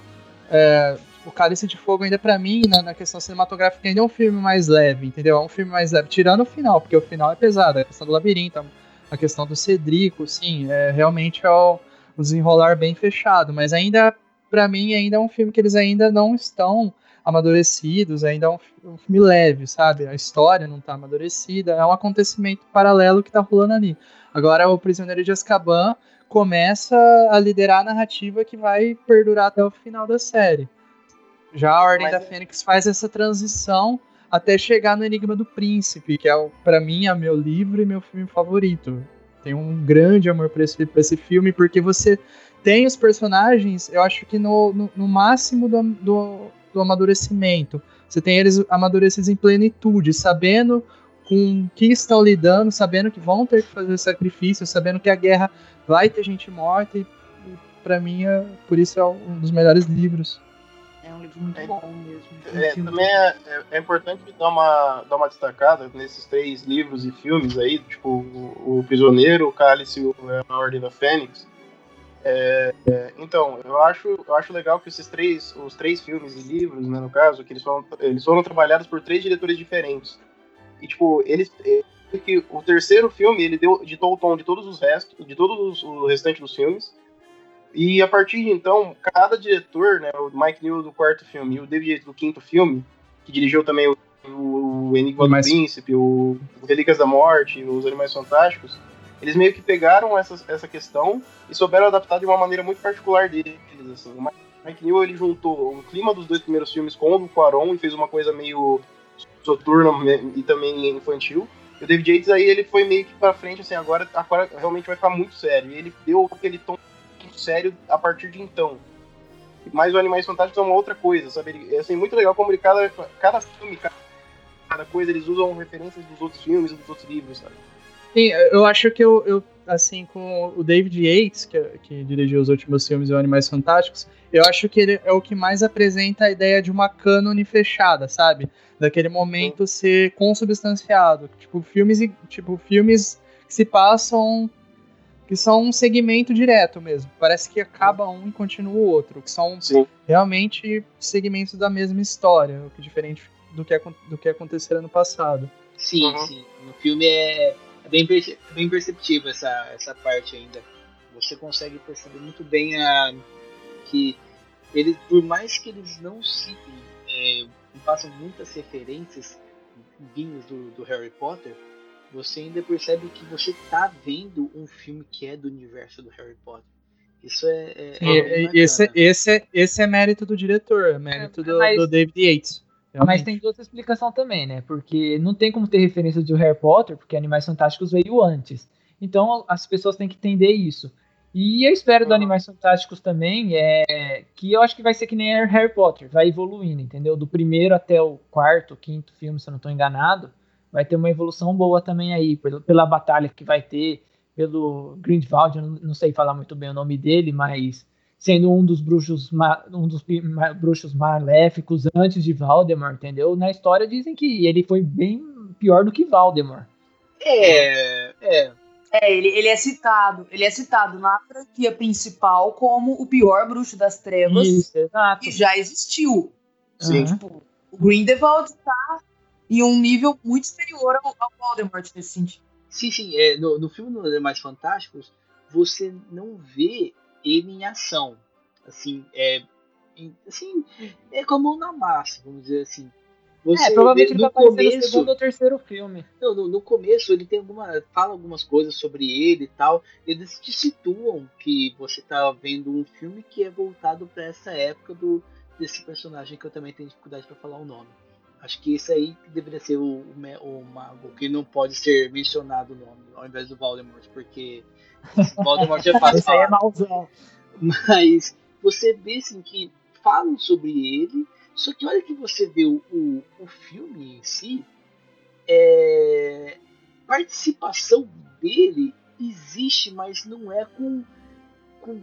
é, o Cálice de Fogo ainda pra mim, na, na questão cinematográfica, ainda é um filme mais leve, entendeu? É um filme mais leve, tirando o final, porque o final é pesado, a questão do labirinto, a questão do Cedrico, sim, é, realmente é o, o desenrolar bem fechado, mas ainda, pra mim, ainda é um filme que eles ainda não estão amadurecidos, ainda é um, um filme leve, sabe? A história não tá amadurecida, é um acontecimento paralelo que tá rolando ali. Agora, o Prisioneiro de Azkaban começa a liderar a narrativa que vai perdurar até o final da série. Já a Ordem Mas da é- Fênix faz essa transição até chegar no Enigma do Príncipe, que é, para mim, é meu livro e meu filme favorito. Tenho um grande amor por esse, por esse filme, porque você tem os personagens, eu acho que no, no, no máximo do, do, do amadurecimento. Você tem eles amadurecidos em plenitude, sabendo com o que estão lidando, sabendo que vão ter que fazer sacrifício, sabendo que a guerra vai ter gente morta, e, e para mim, é, por isso é um dos melhores livros. É um livro muito É- bom mesmo. É, filme também é, é- é importante dar uma, dar uma destacada nesses três livros e filmes aí, tipo o, o Prisioneiro, o Cálice e o- a Ordem da Fênix. É, é, então, eu acho, eu acho legal que esses três, os três filmes e livros, né, no caso, que eles foram, eles foram trabalhados por três diretores diferentes. E tipo, eles que o terceiro filme ele deu ditou o tom de todos os restos, de todos os, o restante dos filmes. E a partir de então, cada diretor, né, o Mike Newell do quarto filme e o David Yates do quinto filme, que dirigiu também o, o Enigma do Príncipe, o, o Relíquias da Morte, os Animais Fantásticos, eles meio que pegaram essa, essa questão e souberam adaptar de uma maneira muito particular deles. Assim. O Mike Newell ele juntou o clima dos dois primeiros filmes com o Quaron e fez uma coisa meio soturna e também infantil. E o David Yates aí ele foi meio que pra frente, assim, agora, agora realmente vai ficar muito sério. E ele deu aquele tom sério a partir de então. Mas o Animais Fantásticos é uma outra coisa, sabe? Ele, é assim, muito legal como ele, cada, cada filme, cada, cada coisa, eles usam referências dos outros filmes e dos outros livros, sabe? Sim, eu acho que eu, eu, assim, com o David Yates, que, que dirigiu os últimos filmes e Animais Fantásticos, eu acho que ele é o que mais apresenta a ideia de uma cânone fechada, sabe? Daquele momento ser consubstanciado. Tipo, filmes, e- tipo, filmes que se passam. que são um segmento direto mesmo. Parece que acaba um e continua o outro. Que são Sim. realmente segmentos da mesma história, o que é diferente do que, do que aconteceram no passado. Sim, Uhum. sim. No filme é, é bem, perce- é bem perceptível essa, essa parte ainda. Você consegue perceber muito bem a, que eles, por mais que eles não citem, é, façam muitas referências vindas do, do Harry Potter, você ainda percebe que você tá vendo um filme que é do universo do Harry Potter. Isso é, é, é esse, esse, é, esse é mérito do diretor, é mérito É, do, mas- do David Yates. Mas tem outra explicação também, né? Porque não tem como ter referência de Harry Potter, porque Animais Fantásticos veio antes. Então as pessoas têm que entender isso. E eu espero do Uhum. Animais Fantásticos também é que eu acho que vai ser que nem Harry Potter, vai evoluindo, entendeu? Do primeiro até o quarto, quinto filme, se eu não estou enganado, vai ter uma evolução boa também aí, pelo- pela batalha que vai ter, pelo Grindelwald, eu não sei falar muito bem o nome dele, mas sendo um dos bruxos um dos bruxos maléficos antes de Valdemar, entendeu? Na história dizem que ele foi bem pior do que Valdemar. É, é. É, ele, ele é citado. Ele é citado na franquia principal como o pior bruxo das trevas Isso, exato. que já existiu. Sim. Aham. Tipo, o Grindelwald tá em um nível muito superior ao, ao Voldemort nesse sentido. Sim, sim. É, no, no filme dos Animais Fantásticos, você não vê ele em ação. Assim, é, assim, é como na massa, vamos dizer assim. Você É, provavelmente ele no vai no começo, segundo ou terceiro filme. Não, no, no começo ele tem alguma. fala algumas coisas sobre ele e tal. Eles te situam que você tá vendo um filme que é voltado para essa época do, desse personagem que eu também tenho dificuldade para falar o nome. Acho que esse aí deveria ser o, o, o mago, que não pode ser mencionado o nome, ao invés do Voldemort, porque Voldemort é fácil Esse aí é mauzão. Mas você vê assim que falam sobre ele, só que olha que você vê o, o, o filme em si, é, participação dele existe, mas não é com, com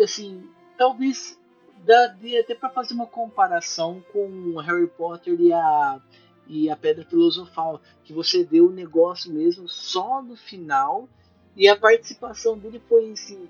assim, talvez dá até para fazer uma comparação com Harry Potter e a e a Pedra Filosofal, que você vê o negócio mesmo só no final e a participação dele foi assim,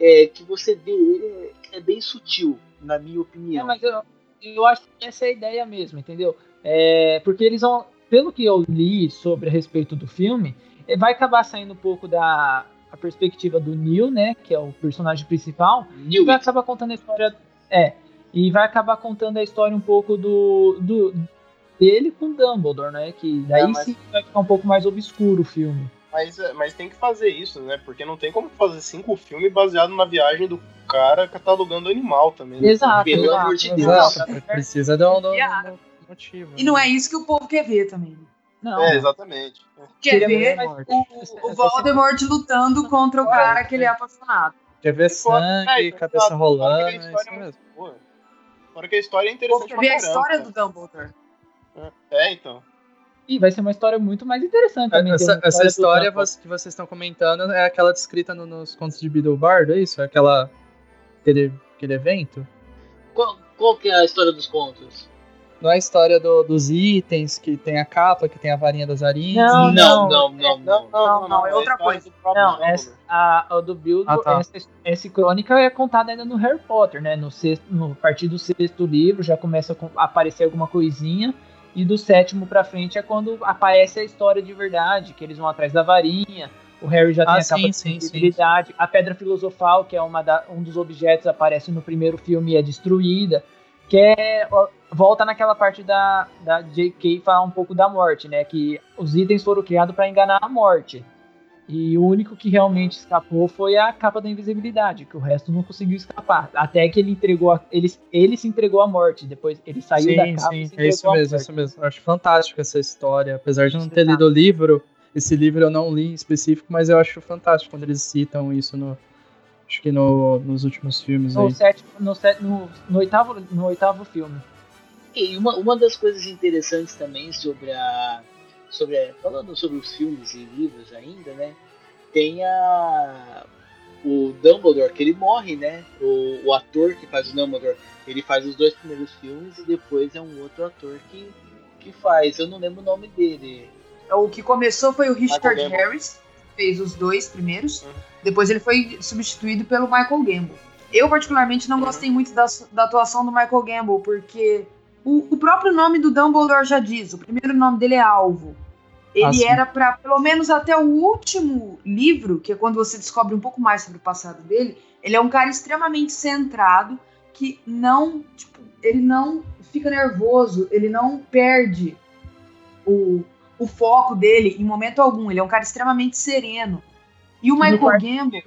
é, que você vê é, é bem sutil, na minha É, opinião. mas eu, eu acho que essa é a ideia mesmo, entendeu? É, porque eles vão, pelo que eu li sobre a respeito do filme, eh, vai acabar saindo um pouco da a perspectiva do Neil, né, que é o personagem principal, e Newt, vai acabar contando a história, é, e vai acabar contando a história um pouco do, do dele com Dumbledore, né, que daí É, mas- sim vai ficar um pouco mais obscuro o filme. Mas, é, mas tem que fazer isso, né? Porque não tem como fazer cinco filmes baseados na viagem do cara catalogando animal também. né? Exato, pelo exato, amor de Deus. Exato, precisa de um, de um- um motivo. E não é isso que o povo quer ver também. Não, É, exatamente. Quer ver o, o Voldemort lutando contra o cara que ele é apaixonado. Quer ver sangue, é, cabeça fora que a rolando, é história isso é muito boa. Fora que a história é interessante quer ver a história do Dumbledore. É, então. e vai ser uma história muito mais interessante também. Essa, essa história vo- que vocês estão comentando é aquela descrita no- nos contos de Biddlebardo, é isso? É aquela, aquele, aquele evento? qual, qual que é a história dos contos? Não é a história do- dos itens, que tem a capa, que tem a varinha das arinhas? Não, Não, não, não, não. Não, não, é outra história coisa. Não, essa, a, a do Build, Ah, tá. essa, essa crônica é contada ainda no Harry Potter, né? No sexto, no, a partir do sexto livro já começa a aparecer alguma coisinha. E do sétimo pra frente é quando aparece a história de verdade, que eles vão atrás da varinha. O Harry já Ah, tem a sim, capa de sim, sim. invisibilidade. A pedra filosofal, que é uma da- um dos objetos, aparece no primeiro filme e é destruída. Que é, volta naquela parte da, da J.K. falar um pouco da morte, né? Que os itens foram criados para enganar a morte. E o único que realmente escapou foi a capa da invisibilidade, que o resto não conseguiu escapar. Até que ele entregou a, ele, ele se entregou à morte. Depois ele saiu da sim, capa sim, se é isso mesmo, é isso mesmo. Eu acho fantástico essa história. Apesar de não ter lido o livro, esse livro eu não li em específico, mas eu acho fantástico quando eles citam isso no. Acho que no, nos últimos filmes No, aí. sétimo, no, no, no oitavo, no oitavo filme. E uma, uma das coisas interessantes também sobre a. Sobre a- falando sobre os filmes e livros ainda, né? Tem a. O Dumbledore, que ele morre, né? O, o ator que faz o Dumbledore, ele faz os dois primeiros filmes e depois é um outro ator que, que faz. Eu não lembro o nome dele. O que começou foi o Richard. Harris, fez os dois primeiros. Depois ele foi substituído pelo Michael Gambon. Eu, particularmente, não gostei muito da, da atuação do Michael Gambon, porque o, o próprio nome do Dumbledore já diz, o primeiro nome dele é Alvo. Ele Ah, era para pelo menos até o último livro, que é quando você descobre um pouco mais sobre o passado dele, ele é um cara extremamente centrado, que não, tipo, ele não fica nervoso, ele não perde o, o foco dele em momento algum. Ele é um cara extremamente sereno. E o No Michael quarto- Gambon,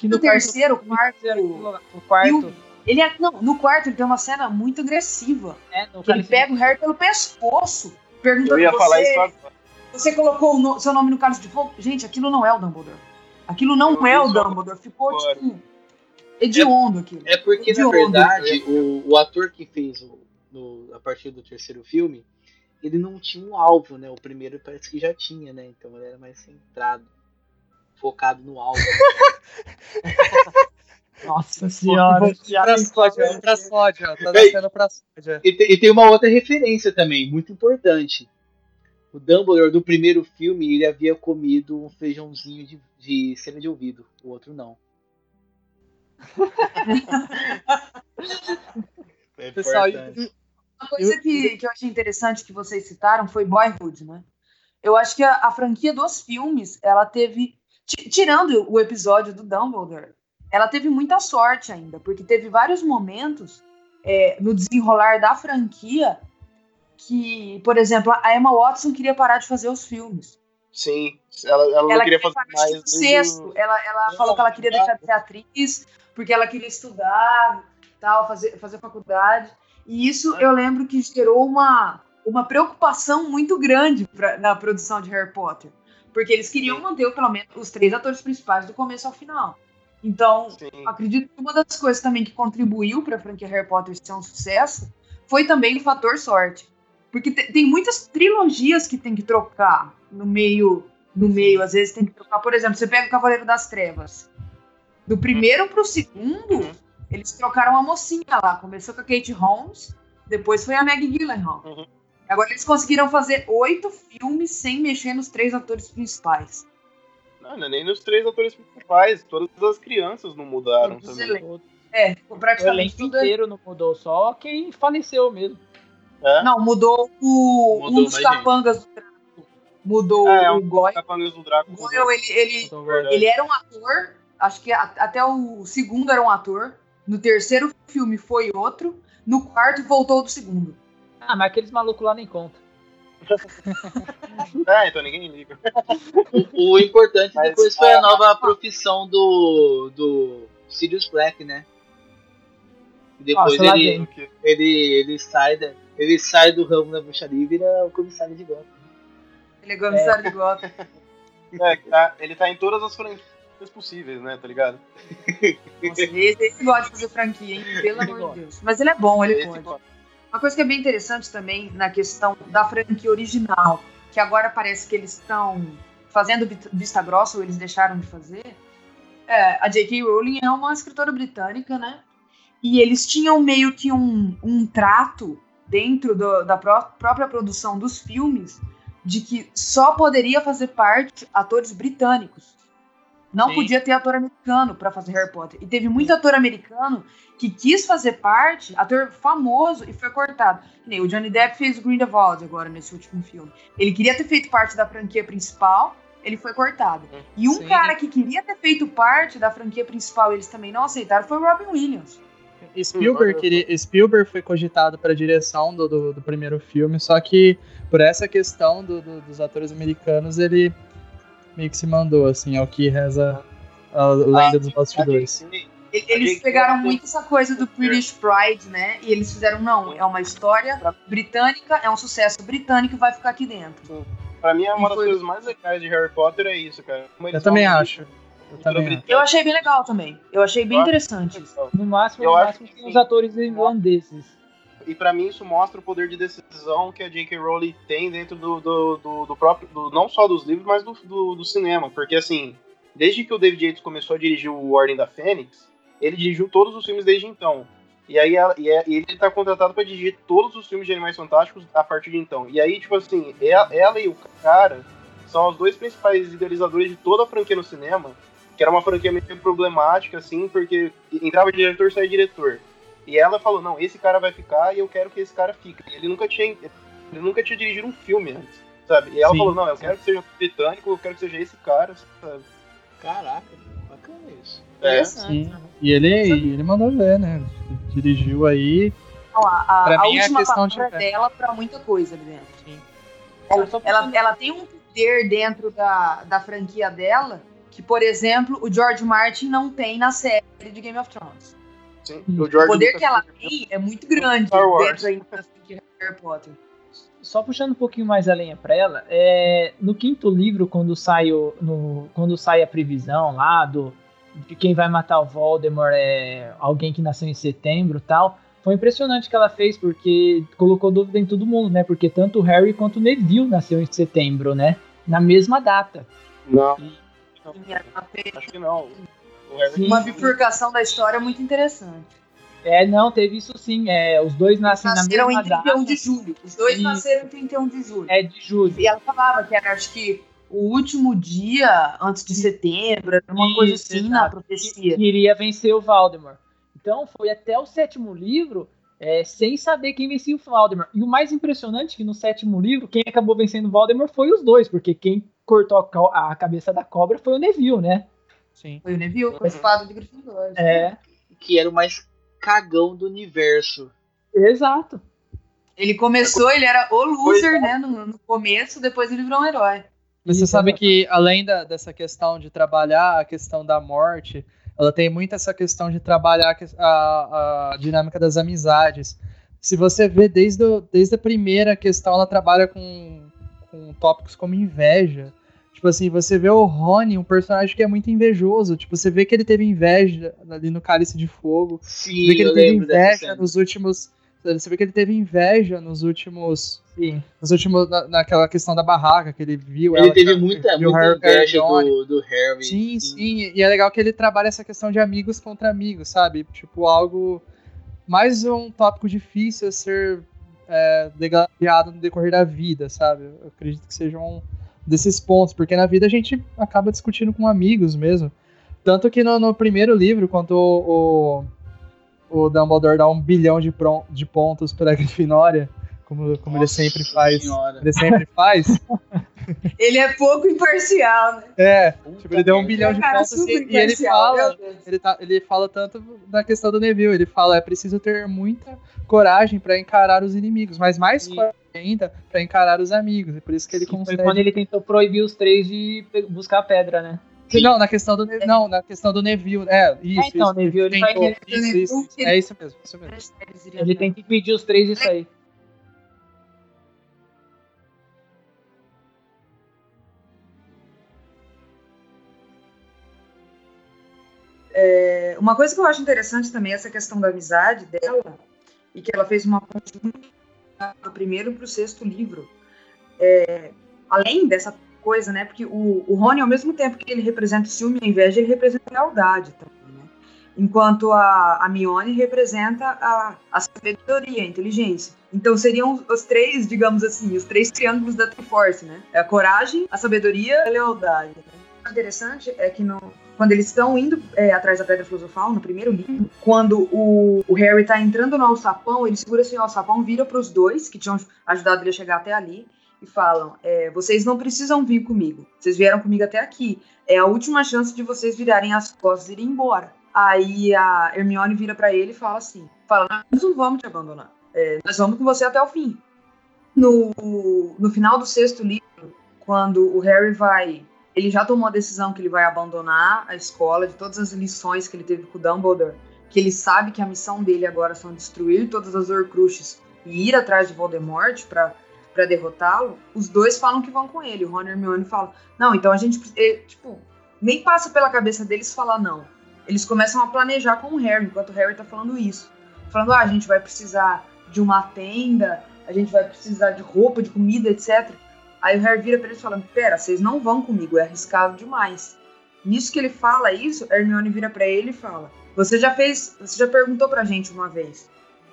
Que no terceiro, quarto, quarto, no quarto, o- ele é, não, no quarto ele tem uma cena muito agressiva, no que ele pega o Harry pelo pescoço, Eu perguntando ia falar isso você, agora. você colocou o no- seu nome no cálice de fogo? Gente, aquilo não é o Dumbledore. Aquilo não Eu é o isso Dumbledore. Ficou, agora. tipo, hediondo aquilo. É porque, na Hediondo. verdade, o, o ator que fez o, no- a partir do terceiro filme, ele não tinha um alvo, né? O primeiro parece que já tinha, né? Então ele era mais centrado, focado no alvo. Nossa senhora. Pra pode- pra sódio, ó, tá descendo pra sódio. E, e tem uma outra referência também, muito importante. O Dumbledore do primeiro filme, ele havia comido um feijãozinho de, de cera de ouvido, o outro não. é Pessoal, importante. Uma coisa que, que eu achei interessante que vocês citaram foi Boyhood, né? Eu acho que a, a franquia dos filmes, ela teve. ti- Tirando o episódio do Dumbledore, ela teve muita sorte ainda, porque teve vários momentos é, no desenrolar da franquia que, por exemplo, a Emma Watson queria parar de fazer os filmes. Sim, ela, ela, não Ela queria queria fazer mais. sexto. Ela, ela falou que ela queria deixar de ser atriz, porque ela queria estudar, tal, fazer, fazer faculdade. E isso eu lembro que gerou uma, uma preocupação muito grande pra, na produção de Harry Potter. Porque eles queriam manter pelo menos os três atores principais do começo ao final. Então, Sim. acredito que uma das coisas também que contribuiu para a franquia Harry Potter ser um sucesso foi também o fator sorte. Porque te- tem muitas trilogias que tem que trocar no meio, no meio, às vezes tem que trocar. Por exemplo, você pega o Cavaleiro das Trevas. Do primeiro pro segundo, eles trocaram a mocinha lá. Começou com a Kate Holmes, depois foi a Maggie Gyllenhaal. Uhum. Agora eles conseguiram fazer oito filmes sem mexer nos três atores principais. Não, não é nem nos três atores principais. Todas as crianças não mudaram Todos os também. É, O praticamente elenco tudo inteiro não mudou, só quem faleceu mesmo. É? Não, mudou o Mudou um dos capangas do Draco. Mudou Ah, é, o Goyle. Capangas do Draco. O Goyle, ele, ele, ele era um ator, acho que até o segundo era um ator. No terceiro filme foi outro. No quarto voltou do segundo. Ah, mas aqueles malucos lá nem conta. É, então ninguém liga. O importante Mas, depois foi a ah, nova profissão do, do Sirius Black, né? Depois Nossa, ele, vem. ele, ele, sai da, ele sai do ramo da bruxaria e vira o comissário de Gotham. Ele é comissário de Gotham. É, tá- ele tá em todas as franquias possíveis, né? Tá ligado? Nossa, esse, esse gosta de fazer franquia, hein? Pelo amor de Deus. Mas ele é bom, ele pode. pode. Uma coisa que é bem interessante também na questão da franquia original, que agora parece que eles estão fazendo vi- vista grossa, ou eles deixaram de fazer. É, a J.K. Rowling é uma escritora britânica, né? E eles tinham meio que um, um trato dentro do- da pró- própria produção dos filmes de que só poderia fazer parte atores britânicos. Não Sim. podia ter ator americano para fazer Harry Potter. E teve muito ator americano que quis fazer parte, ator famoso, e foi cortado. O Johnny Depp fez o Grindelwald agora nesse último filme. Ele queria ter feito parte da franquia principal, ele foi cortado. E um Sim. cara que queria ter feito parte da franquia principal, eles também não aceitaram, foi o Robin Williams. Spielberg, Hum, queria- Spielberg foi cogitado para direção do, do, do primeiro filme, só que por essa questão do- do- dos atores americanos, ele meio que se mandou, assim, ao que reza a lenda dos bastidores. Eles pegaram muito essa coisa do British Pride, né? E eles fizeram, não, é uma história britânica, é um sucesso britânico e vai ficar aqui dentro. Pra mim, é uma E das foi- coisas mais legais de Harry Potter é isso, cara. Eu também acho. Eu também. Eu achei bem legal também. Eu achei bem interessante. No máximo, Eu no acho máximo que tem os atores irlandeses. E pra mim isso mostra o poder de decisão que a J.K. Rowling tem dentro do, do, do, do próprio, do- não só dos livros, mas do, do, do cinema. Porque assim, desde que o David Yates começou a dirigir o Ordem da Fênix, ele dirigiu todos os filmes desde então. E aí e é- e ele tá contratado pra dirigir todos os filmes de Animais Fantásticos a partir de então. E aí, tipo assim, ela, ela e o cara são os dois principais idealizadores de toda a franquia no cinema, que era uma franquia meio problemática, assim, porque entrava diretor, saía diretor. E ela falou, não, esse cara vai ficar e eu quero que esse cara fique. Ele nunca tinha, ele nunca tinha dirigido um filme antes, sabe? E ela Sim. falou, não, eu quero que seja britânico, eu quero que seja esse cara, sabe? Caraca, bacana isso. É. Sim. E ele, ele mandou ver, né? Dirigiu aí. Ó, a, a- Pra a mim é última questão de palavra fé. dela pra muita coisa ali dentro. Sim. Ela, ela, ela tem um poder dentro da, da franquia dela que, por exemplo, o George Martin não tem na série de Game of Thrones. Sim. Hum. O O poder Lucas que ela tem é muito grande Star Wars. dentro ainda Harry Potter. Só puxando um pouquinho mais a lenha pra ela, é, no quinto livro, quando sai, o, no, quando sai a previsão lá do, de quem vai matar o Voldemort é alguém que nasceu em setembro e tal, foi impressionante o que ela fez, porque colocou dúvida em todo mundo, né? Porque tanto o Harry quanto o Neville nasceu em setembro, né? Na mesma data. Não, Ela fez acho que não. Sim. Uma bifurcação da história muito interessante. É, não, teve isso sim. É, os dois nascem na nasceram mesma em 31 data. de julho. Os dois Isso. nasceram em 31 de julho. É de julho. E ela falava que era, acho que, o último dia antes de setembro, era uma coisa Isso, assim na exato. profecia. que iria vencer o Valdemar. Então foi até o sétimo livro é, sem saber quem vencia o Valdemar. E o mais impressionante é que no sétimo livro, quem acabou vencendo o Valdemar foi os dois, porque quem cortou a, a cabeça da cobra foi o Neville, né? Sim. Foi o Neville com a espada de Gryffindor. É, Que era o mais cagão do universo. exato. Ele começou, ele era o loser, né, no, no começo, depois ele virou um herói. Mas você sabe que, além da- dessa questão de trabalhar a questão da morte, ela tem muito essa questão de trabalhar a, a dinâmica das amizades. Se você vê desde, o- desde a primeira questão, ela trabalha com, com tópicos como inveja. Tipo assim, você vê o Rony, um personagem que é muito invejoso. Tipo, você vê que ele teve inveja ali no Cálice de Fogo. Você Sim, vê que ele teve inveja nos últimos. Você vê que ele teve inveja nos últimos. Sim. Nos últimos. na- naquela questão da barraca que ele viu. Ele ela- teve muita, viu muita inveja do, do Harry. Sim, sim, e é legal que ele trabalha essa questão de amigos contra amigos, sabe? Tipo, algo. Mais um tópico difícil a ser é, no decorrer da vida, sabe? Eu acredito que seja um desses pontos, porque na vida a gente acaba discutindo com amigos mesmo. Tanto que no, no primeiro livro, quando o, o, o Dumbledore dá um bilhão de, pron- de pontos pra Grifinória, como, como ele sempre faz. Senhora. Ele sempre faz. Ele é pouco imparcial, né? É, tipo, ele deu um bilhão de Cara, pontos super e, e ele fala, ele, tá, ele fala tanto da questão do Neville, ele fala, é preciso ter muita coragem pra encarar os inimigos, mas mais Sim. coragem ainda pra encarar os amigos, e por isso que ele Que foi consegue... quando ele tentou proibir os três de buscar a pedra, né? Não, na questão do Ne- não, na questão do Neville, é, isso, É, então, isso, Neville, ele tentou- vai- isso, isso, é isso mesmo, isso mesmo. Ele tem que impedir os três disso aí. É, uma coisa que eu acho interessante também é essa questão da amizade dela, e que ela fez uma ponte muito do primeiro para o sexto livro. É, além dessa coisa, né? Porque o, o Rony, ao mesmo tempo que ele representa o ciúme e a inveja, ele representa a lealdade também, né? Enquanto a, a Mione representa a, a sabedoria, a inteligência. Então seriam os, três, digamos assim, os três triângulos da Triforce, né? É a coragem, a sabedoria e a lealdade. Né? O interessante é que no, quando eles estão indo é, atrás da Pedra Filosofal, no primeiro livro, quando o, o Harry tá entrando no alçapão, ele segura assim o alçapão, vira para os dois, que tinham ajudado ele a chegar até ali, e falam: é, vocês não precisam vir comigo, vocês vieram comigo até aqui. É a última chance de vocês virarem as costas e irem embora. Aí a Hermione vira para ele e fala assim: fala, nós não vamos te abandonar, é, nós vamos com você até o fim. No, no final do sexto livro, quando o Harry vai ele já tomou a decisão que ele vai abandonar a escola, de todas as lições que ele teve com o Dumbledore, que ele sabe que a missão dele agora são destruir todas as Horcruxes e ir atrás de Voldemort para para derrotá-lo. Os dois falam que vão com ele. O Ron e Hermione falam: "Não, então a gente ele, tipo, nem passa pela cabeça deles falar não. Eles começam a planejar com o Harry, enquanto o Harry tá falando isso. Falando: "Ah, a gente vai precisar de uma tenda, a gente vai precisar de roupa, de comida, etc." Aí o Harry vira pra eles falando: Pera, vocês não vão comigo, é arriscado demais. Nisso que ele fala isso, a Hermione vira pra ele e fala: Você já fez, você já perguntou pra gente uma vez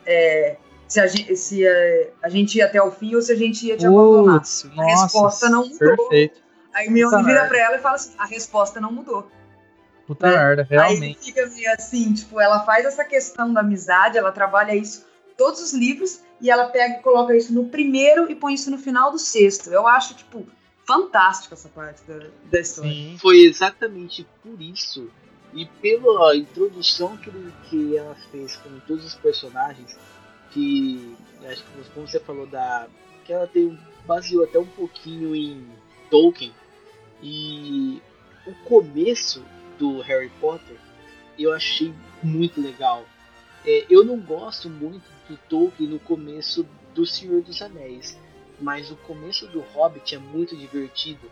é, se, a gente, se é, a gente ia até o fim ou se a gente ia te abandonar. Putz, A nossa, resposta não mudou. perfeito. A Hermione Puta vira merda. pra ela e fala assim: A resposta não mudou. Puta né? merda, Aí realmente. fica meio assim, tipo, ela faz essa questão da amizade, ela trabalha isso todos os livros e ela pega e coloca isso no primeiro e põe isso no final do sexto. Eu acho, tipo, fantástico essa parte da, da história. Sim. Foi exatamente por isso e pela introdução que, que ela fez com todos os personagens, que acho que como você falou da que ela tem baseou até um pouquinho em Tolkien e o começo do Harry Potter eu achei muito legal. É, eu não gosto muito do Tolkien no começo do Senhor dos Anéis, mas o começo do Hobbit é muito divertido.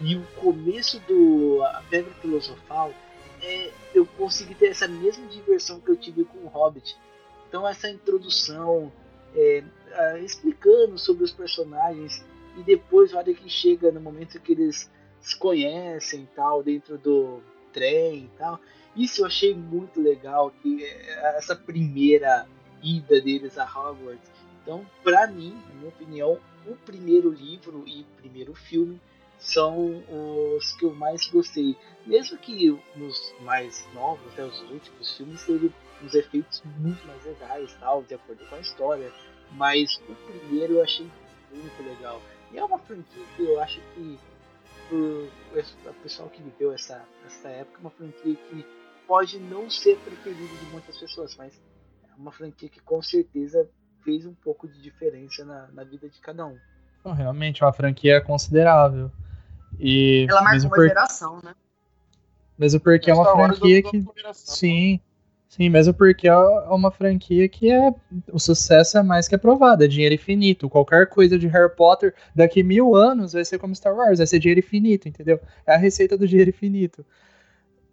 E o começo do A Pedra Filosofal, é, eu consegui ter essa mesma diversão que eu tive com o Hobbit. Então essa introdução, é, explicando sobre os personagens, e depois a que chega no momento que eles se conhecem tal, dentro do trem e tal. Isso eu achei muito legal, que é essa primeira ida deles a Hogwarts. Então, pra mim, na minha opinião, o primeiro livro e o primeiro filme são os que eu mais gostei. Mesmo que nos mais novos, até os últimos filmes, teve uns efeitos muito mais legais, tal, de acordo com a história. Mas o primeiro eu achei muito legal. E é uma franquia que eu acho que o pessoal que viveu essa, essa época, é uma franquia que pode não ser preferida de muitas pessoas, mas uma franquia que com certeza fez um pouco de diferença na, na vida de cada um. Então, realmente, é uma franquia considerável. E Ela marcou mesmo, uma por- geração, né? mesmo porque é uma franquia do- que. do geração. Sim. Sim, mesmo porque é uma franquia que é. O sucesso é mais que aprovado, é dinheiro infinito. Qualquer coisa de Harry Potter, daqui mil anos, vai ser como Star Wars, vai ser dinheiro infinito, entendeu? É a receita do dinheiro infinito.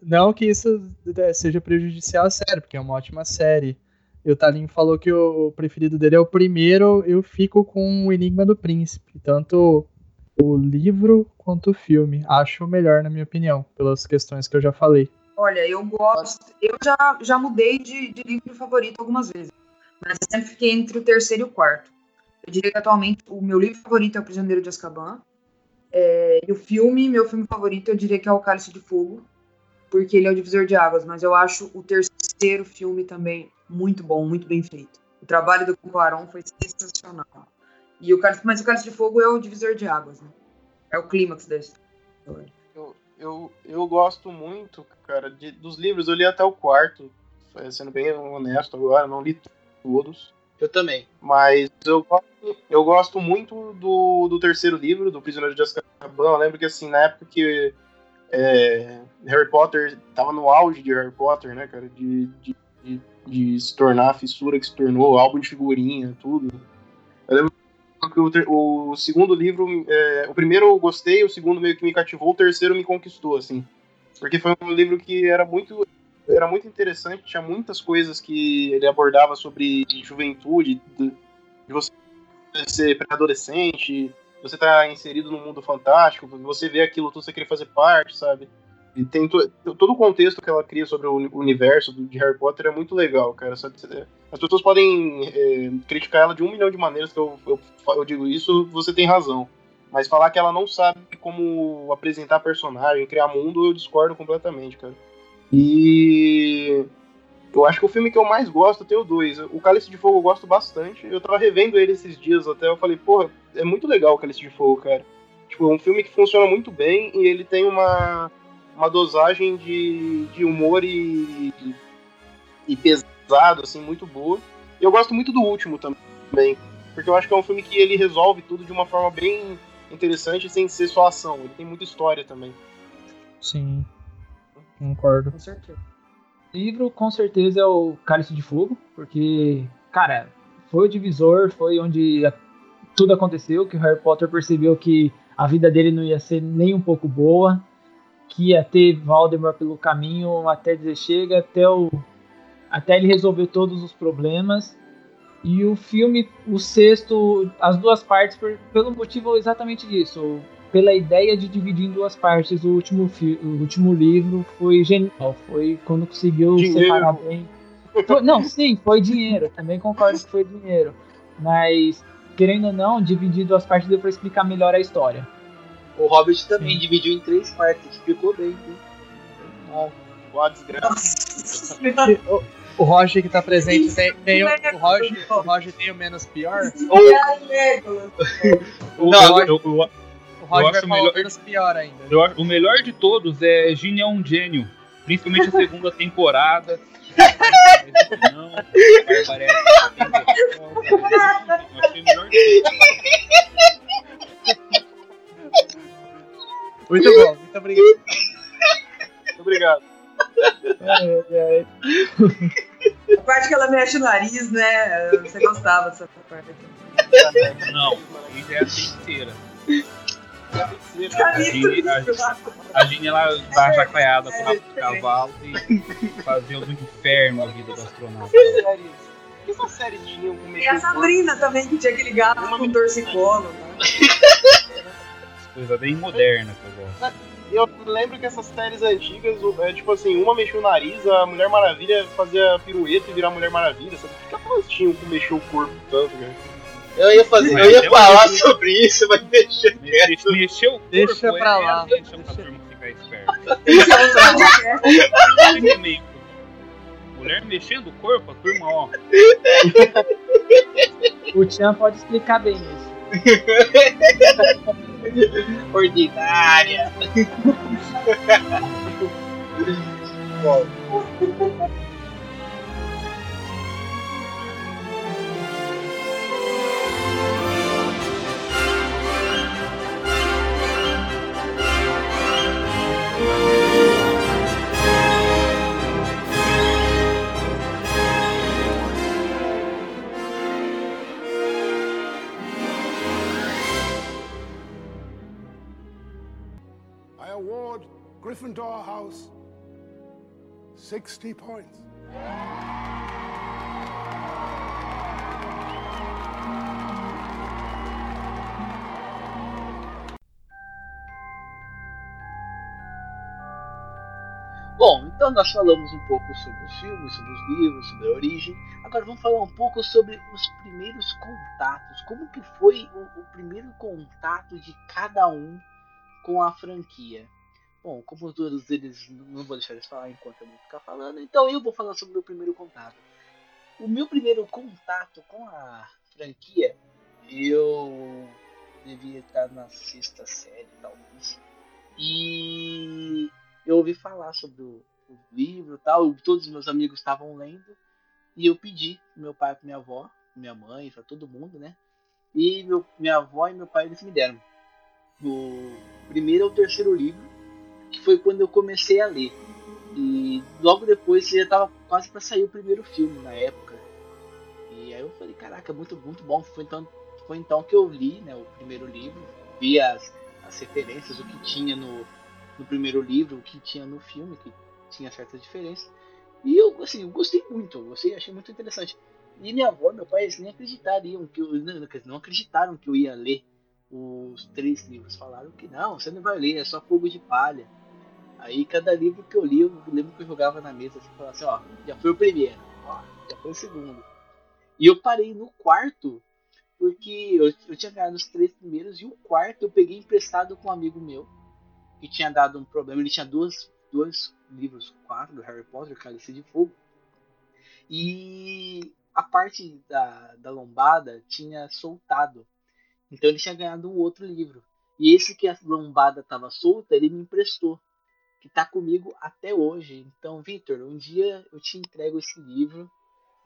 Não que isso é, seja prejudicial à série, porque é uma ótima série. E o Talim falou que o preferido dele é o primeiro, eu fico com o Enigma do Príncipe. Tanto o livro quanto o filme. Acho o melhor, na minha opinião, pelas questões que eu já falei. Olha, eu gosto. Eu já, já mudei de, de livro favorito algumas vezes. Mas sempre fiquei entre o terceiro e o quarto. Eu diria que atualmente o meu livro favorito é O Prisioneiro de Azkaban. É, e o filme, meu filme favorito, eu diria que é O Cálice de Fogo. Porque ele é o divisor de águas. Mas eu acho o terceiro filme também muito bom, muito bem feito. O trabalho do Cuarón foi sensacional. E o Cálice, mas o Cálice de Fogo é o divisor de águas, né? É o clímax da história. Eu, eu, eu gosto muito, cara, de- dos livros. Eu li até o quarto, eh, sendo bem honesto agora, não li todos. Eu também. Mas eu gosto, eu gosto muito do, do terceiro livro, do Prisioneiro de Azkaban. Eu lembro que, assim, na época que é, Harry Potter tava no auge de Harry Potter, né, cara? De, de, de, de se tornar a fissura que se tornou, álbum de figurinha, tudo. Eu lembro que o, o segundo livro, é, o primeiro eu gostei, o segundo meio que me cativou, o terceiro me conquistou, assim. Porque foi um livro que era muito era muito interessante, tinha muitas coisas que ele abordava sobre juventude, de, de você ser pré-adolescente, você tá inserido no mundo fantástico, você vê aquilo tudo, você querer fazer parte, sabe? E tem to- todo o contexto que ela cria sobre o uni- universo de Harry Potter é muito legal, cara. As pessoas podem é, criticar ela de um milhão de maneiras que eu, eu, eu digo isso, você tem razão. Mas falar que ela não sabe como apresentar personagem, criar mundo, eu discordo completamente, cara. E eu acho que o filme que eu mais gosto tem o dois. O Cálice de Fogo eu gosto bastante. Eu tava revendo ele esses dias até. Eu falei, porra, é muito legal o Cálice de Fogo, cara. Tipo, é um filme que funciona muito bem e ele tem uma, uma dosagem de, de humor e, e pesado, assim, muito boa. E eu gosto muito do último também. Porque eu acho que é um filme que ele resolve tudo de uma forma bem interessante sem ser só ação. Ele tem muita história também. Sim. Concordo. Com certeza. livro com certeza é o Cálice de Fogo, porque, cara, foi o divisor, foi onde a- tudo aconteceu, que o Harry Potter percebeu que a vida dele não ia ser nem um pouco boa, que ia ter Voldemort pelo caminho até dizer chega, até, o, até ele resolver todos os problemas. E o filme, o sexto, as duas partes, por- pelo motivo exatamente disso, pela ideia de dividir em duas partes o último, o último livro foi genial. Foi quando conseguiu Dinheiro. separar bem. Foi- não, sim, foi dinheiro. Também concordo que foi dinheiro. Mas, querendo ou não, dividir em duas partes deu pra explicar melhor a história. O Hobbit também Sim. dividiu em três partes, ficou bem. viu? Bom, Ó, a desgraça. O, o Roger que tá presente tem, tem o, o, Roger, o Roger tem o menos pior. O, Não, eu, eu- eu- O Roger vai falar melhor- o menos pior ainda. eu o melhor de todos é Gini é um gênio. Principalmente a segunda temporada. Não, Barbarella, eu achei o melhor de todos. Muito bom, muito obrigado. Muito obrigado. A parte que ela mexe o nariz, né? Você gostava dessa parte. Não, isso é a terceira. Tá A Gini, a, a Gini ela dá jacaiada com o rabo de cavalo e fazia do inferno a vida do astronauta. Que essas séries tinham com E a? Sabrina também, que tinha aquele gato com torcicolo. Né? Coisa bem moderna que eu gosto. Eu lembro que essas séries antigas, é, tipo assim, uma mexia o nariz, a Mulher Maravilha fazia pirueta e virar Mulher Maravilha, sabe? Por que elas tinham que mexer o corpo tanto, cara? eu ia fazer, Mas eu ia até falar sobre isso, mas deixa Mexe- Mexer o corpo Deixa pra é lá. a deixa pra turma ficar esperta. é Segmento. Mulher mexendo o corpo, a turma, ó. O Tian pode explicar bem isso. ordinária. award Gryffindor House 60 points. Bom, então nós falamos um pouco sobre os filmes, sobre os livros, sobre a origem. Agora vamos falar um pouco sobre os primeiros contatos. Como que foi o, o primeiro contato de cada um com a franquia? Bom, como todos eles não vou deixar eles falar enquanto eu vou ficar falando, então eu vou falar sobre o meu primeiro contato. O meu primeiro contato com a franquia, eu devia estar na sexta série, talvez. E eu ouvi falar sobre o, o livro tal, todos os meus amigos estavam lendo, e eu pedi pro meu pai, pra minha avó, minha mãe, para todo mundo, né? E meu, minha avó e meu pai eles me deram o primeiro ou terceiro livro, que foi quando eu comecei a ler. E logo depois já estava quase para sair o primeiro filme na época. E aí eu falei, caraca, muito, muito bom. Foi então, foi então que eu li né, o primeiro livro, vi as, as referências, o que tinha no, no primeiro livro, o que tinha no filme, que tinha certas diferenças. E eu, assim, eu gostei muito, eu gostei, achei muito interessante. E minha avó meu pai eles nem acreditariam que eu, não, não acreditaram que eu ia ler os três livros. Falaram que não, você não vai ler, é só fogo de palha. Aí cada livro que eu li, eu lembro que eu jogava na mesa assim, falava assim, ó, já foi o primeiro, ó, já foi o segundo. E eu parei no quarto, porque eu, eu tinha ganhado os três primeiros e o quarto eu peguei emprestado com um amigo meu, que tinha dado um problema, ele tinha dois, dois livros, quatro do Harry Potter, Cálice de Fogo, e a parte da, da lombada tinha soltado. Então ele tinha ganhado um outro livro. E esse que a lombada estava solta, ele me emprestou que está comigo até hoje. Então, Victor, um dia eu te entrego esse livro.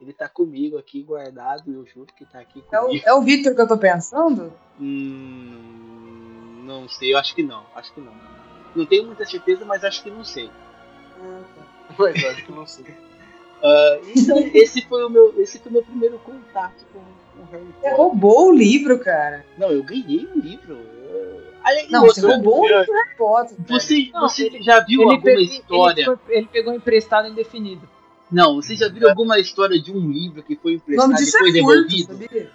Ele está comigo aqui guardado, eu juro que está aqui É o, comigo. é o Victor que eu tô pensando? Hum, não sei, eu acho que não, acho que não. Não tenho muita certeza, mas acho que não sei. Mas acho que não sei. Ah, então, esse foi o meu, esse foi o meu primeiro contato com, com Harry Você Potter. roubou o livro, cara. Não, eu ganhei o livro. Eu- Além Não, você roubou o livro Harry Potter. cara. Você, Não, você ele- já viu alguma pe- história? ele, foi- ele pegou emprestado indefinido. Não, você já viu alguma história de um livro que foi emprestado e foi é devolvido? furto?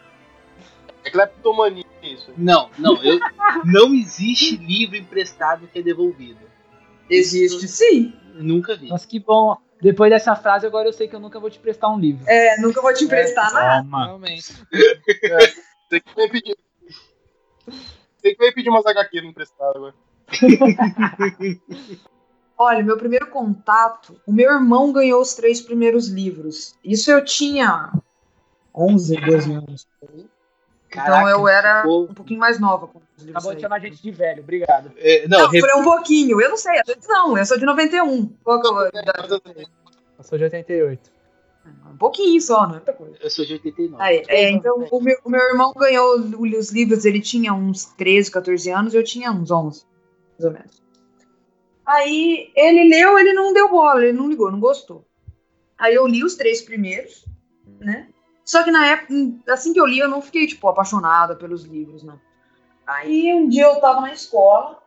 É cleptomania isso. Não, não, eu, não existe livro emprestado que é devolvido. Existe sim. Nunca vi. Nossa, que bom. Depois dessa frase, agora eu sei que eu nunca vou te prestar um livro. É, nunca vou te emprestar nada. Toma. Realmente. Você que veio pedir. Você que veio pedir umas HQ emprestado agora. Olha, meu primeiro contato, o meu irmão ganhou os três primeiros livros. Isso eu tinha 11, 12 anos. Então eu era ficou- um pouquinho mais nova quando os livros Acabou de chamar a gente de velho, obrigado. É, não, Não, re- foi um pouquinho. Eu não sei, às vezes não. Eu sou de 91. Qual que eu vou dar? Eu sou de 88. Um pouquinho só, é coisa. eu sou de 89. Aí, é, então, o meu, o meu irmão ganhou os livros, ele tinha uns 13, 14 anos, eu tinha uns 11, mais ou menos. Aí, ele leu, ele não deu bola, ele não ligou, não gostou. Aí eu li os três primeiros, né? Só que na época, assim que eu li, eu não fiquei, tipo, apaixonada pelos livros, não. Aí, um dia eu tava na escola,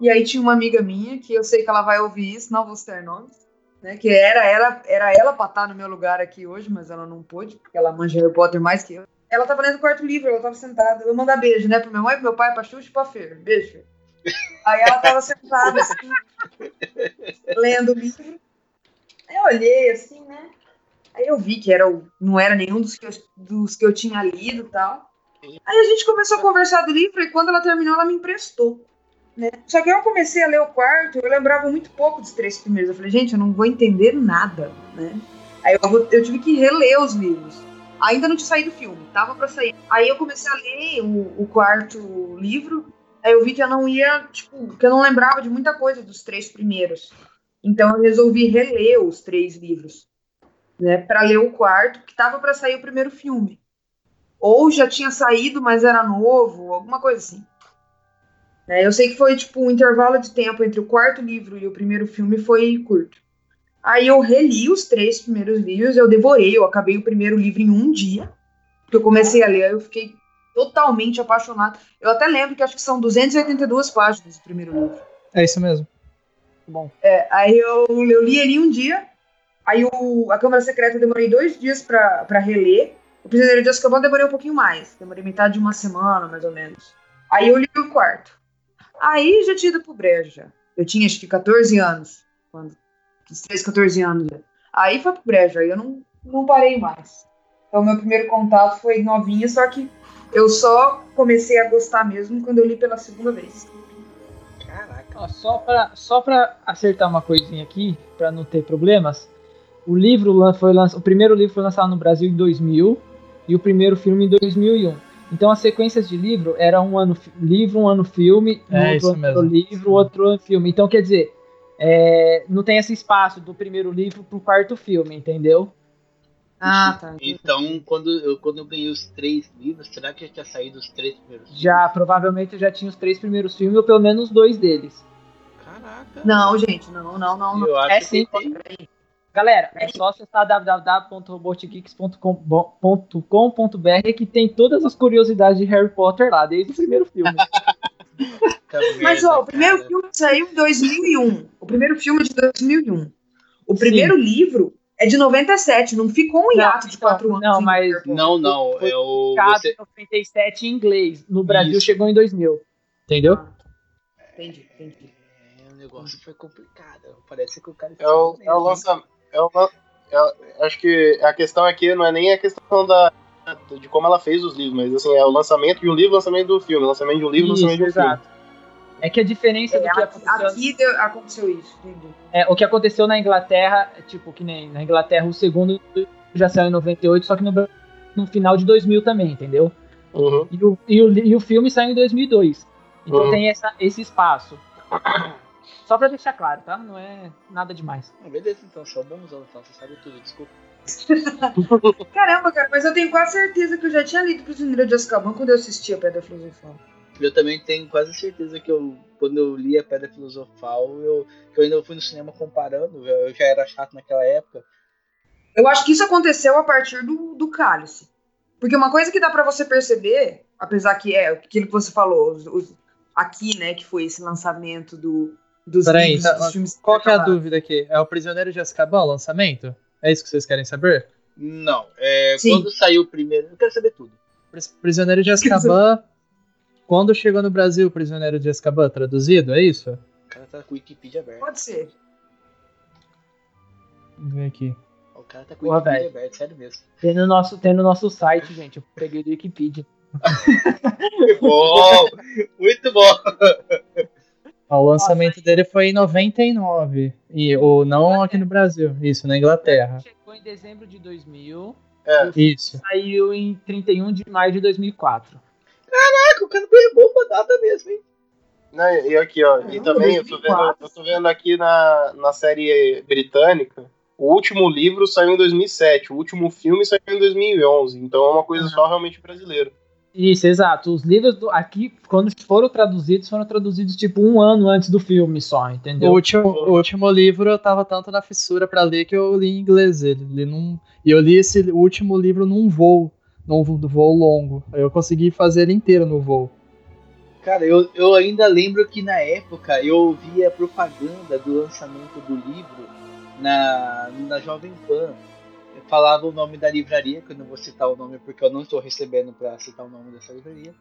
e aí tinha uma amiga minha, que eu sei que ela vai ouvir isso, não vou citar nomes, né? Que era ela, era ela pra estar no meu lugar aqui hoje, mas ela não pôde, porque ela manja Harry Potter mais que eu. Ela tava lendo o quarto livro, ela tava sentada. Eu mandar beijo, né? Pra minha mãe, pro meu pai, pra Xuxa e pra Fer. Beijo. Aí ela tava sentada, assim, lendo o livro. Eu olhei, assim, né? Aí eu vi que era o, não era nenhum dos que, eu, dos que eu tinha lido e tal. Aí a gente começou a conversar do livro e quando ela terminou, ela me emprestou. Né? Só que eu comecei a ler o quarto, eu lembrava muito pouco dos três primeiros. Eu falei, gente, eu não vou entender nada, né? Aí eu, eu tive que reler os livros. Ainda não tinha saído o filme, tava pra sair. Aí eu comecei a ler o, o quarto livro, aí eu vi que eu não ia, tipo, que eu não lembrava de muita coisa dos três primeiros. Então eu resolvi reler os três livros, né, para ler o quarto, que tava pra sair o primeiro filme. Ou já tinha saído, mas era novo, alguma coisa assim. É, eu sei que foi tipo um intervalo de tempo entre o quarto livro e o primeiro filme foi curto. Aí eu reli os três primeiros livros, eu devorei, eu acabei o primeiro livro em um dia, porque eu comecei a ler, eu fiquei totalmente apaixonada. Eu até lembro que acho que são 282 páginas do primeiro livro. É isso mesmo. Bom. É, aí eu, eu li ele em um dia. Aí o, a Câmara Secreta eu demorei dois dias pra, pra reler. O Prisioneiro de Azkaban demorei um pouquinho mais. Demorei metade de uma semana, mais ou menos. Aí eu li o quarto. Aí já tinha ido pro brejo já. Eu tinha acho que 14 anos. Quando, uns 13, 14 anos já. Aí foi pro brejo, aí eu não, não parei mais. Então meu primeiro contato foi novinha, só que eu só comecei a gostar mesmo quando eu li pela segunda vez. Caraca. Ó, só para só pra acertar uma coisinha aqui, para não ter problemas, o livro foi lançado, o primeiro livro foi lançado no Brasil em 2000 e o primeiro filme em 2001. Então as sequências de livro era um ano livro, um ano filme, um É, outro mesmo. livro, outro ano filme. Então quer dizer, é, não tem esse espaço do primeiro livro pro quarto filme, entendeu? Ah, tá. Então, quando eu, quando eu ganhei os três livros, será que já tinha saído os três primeiros? Já provavelmente eu já tinha os três primeiros filmes ou pelo menos dois deles. Caraca. Não, gente, não, não, não. não. Eu acho É que sim. tem. Galera, é só acessar www.robotgeeks.com.br que tem todas as curiosidades de Harry Potter lá, desde o primeiro filme. Mas, ó, o primeiro cara. filme saiu em 2001. O primeiro filme é de 2001. O primeiro livro é de 97. Não ficou um hiato de então, quatro anos. não, mas-. Não, não. Foi É o. Publicado Você... em 97 em inglês. No Brasil Isso. chegou em 2000. Entendeu? Entendi, entendi. É, o negócio foi complicado. Parece que o cara. É o, é o lançamento. É o, lan- é- acho que a questão aqui não é nem a questão da, de como ela fez os livros, mas assim, é o lançamento de um livro, lançamento do filme, lançamento de um livro, Isso, lançamento de um filme. exato. É que a diferença do É, que aqui aconteceu, aqui deu- aconteceu isso, entendi. é, o que aconteceu na Inglaterra, é, tipo, que nem na Inglaterra o segundo já saiu em 98, só que no, no final de 2000 também, entendeu? Uhum. E o, e o, e o filme saiu em 2002. Então Uhum. tem essa, esse espaço. Só pra deixar claro, tá? Não é nada demais. Ah, beleza, então, sou bonzão, então, você sabe tudo, desculpa. Caramba, cara, mas eu tenho quase certeza que eu já tinha lido Prisioneiro de Azkaban quando eu assisti a Pedra Filosofal. Eu também tenho quase certeza que eu, quando eu li a Pedra Filosofal, eu, que eu ainda fui no cinema comparando, eu, já era chato naquela época. Eu acho que isso aconteceu a partir do, do Cálice. Porque uma coisa que dá pra você perceber, apesar que é aquilo que você falou, os- os- aqui, né, que foi esse lançamento do, dos Peraí, livros, tá, dos filmes. qual que é a dúvida aqui? É o Prisioneiro de Azkaban, o lançamento? É isso que vocês querem saber? Não, é, Sim. quando saiu o primeiro, eu quero saber tudo. Pris- Prisioneiro de Azkaban, quando chegou no Brasil, Prisioneiro de Azkaban, traduzido, é isso? O cara tá com o Wikipedia aberto. Pode ser. Vamos ver aqui. O cara tá com o Wikipedia velho. aberto, sério mesmo. Tem no nosso, tem no nosso site, gente. Eu peguei do Wikipedia. bom, muito bom. O lançamento dele foi em 99. E, ou não aqui no Brasil. Isso, na Inglaterra. Chegou em dezembro de 2000. É. Isso. Saiu em 31 de maio de 2004. Caraca, o cara foi bom pra data mesmo, hein? Né, e aqui, ó, e também eu tô vendo, eu tô vendo aqui na, na série britânica, o último livro saiu em 2007, o último filme saiu em 2011, então é uma coisa só realmente brasileira. Isso, exato. Os livros do- aqui, quando foram traduzidos, foram traduzidos tipo um ano antes do filme só, O entendeu? último, o último livro eu tava tanto na fissura pra ler que eu li em inglês ele. Num, e eu li esse último livro num voo, num vo- voo longo. Aí eu consegui fazer ele inteiro no voo. Cara, eu, eu ainda lembro que na época eu via propaganda do lançamento do livro na, na Jovem Pan. Falava o nome da livraria, que eu não vou citar o nome porque eu não estou recebendo para citar o nome dessa livraria.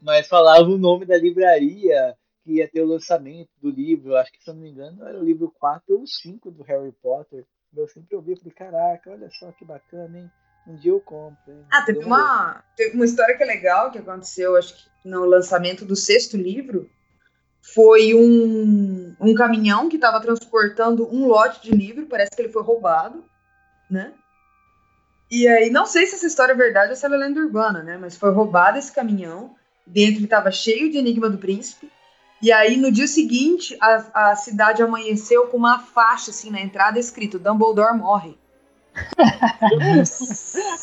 Mas falava o nome da livraria que ia ter o lançamento do livro. Acho que, se eu não me engano, era o livro 4 ou 5 do Harry Potter. Eu sempre ouvi e falei, caraca, olha só que bacana, hein? Um dia eu compro. hein? Ah, teve uma, teve uma história que é legal que aconteceu, acho que no lançamento do sexto livro. Foi um, um caminhão que estava transportando um lote de livro, parece que ele foi roubado, né? E aí, não sei se essa história é verdade ou se ela é lenda urbana, né? Mas foi roubado esse caminhão, dentro ele estava cheio de Enigma do Príncipe. E aí, no dia seguinte, a, a cidade amanheceu com uma faixa assim na entrada escrito Dumbledore morre.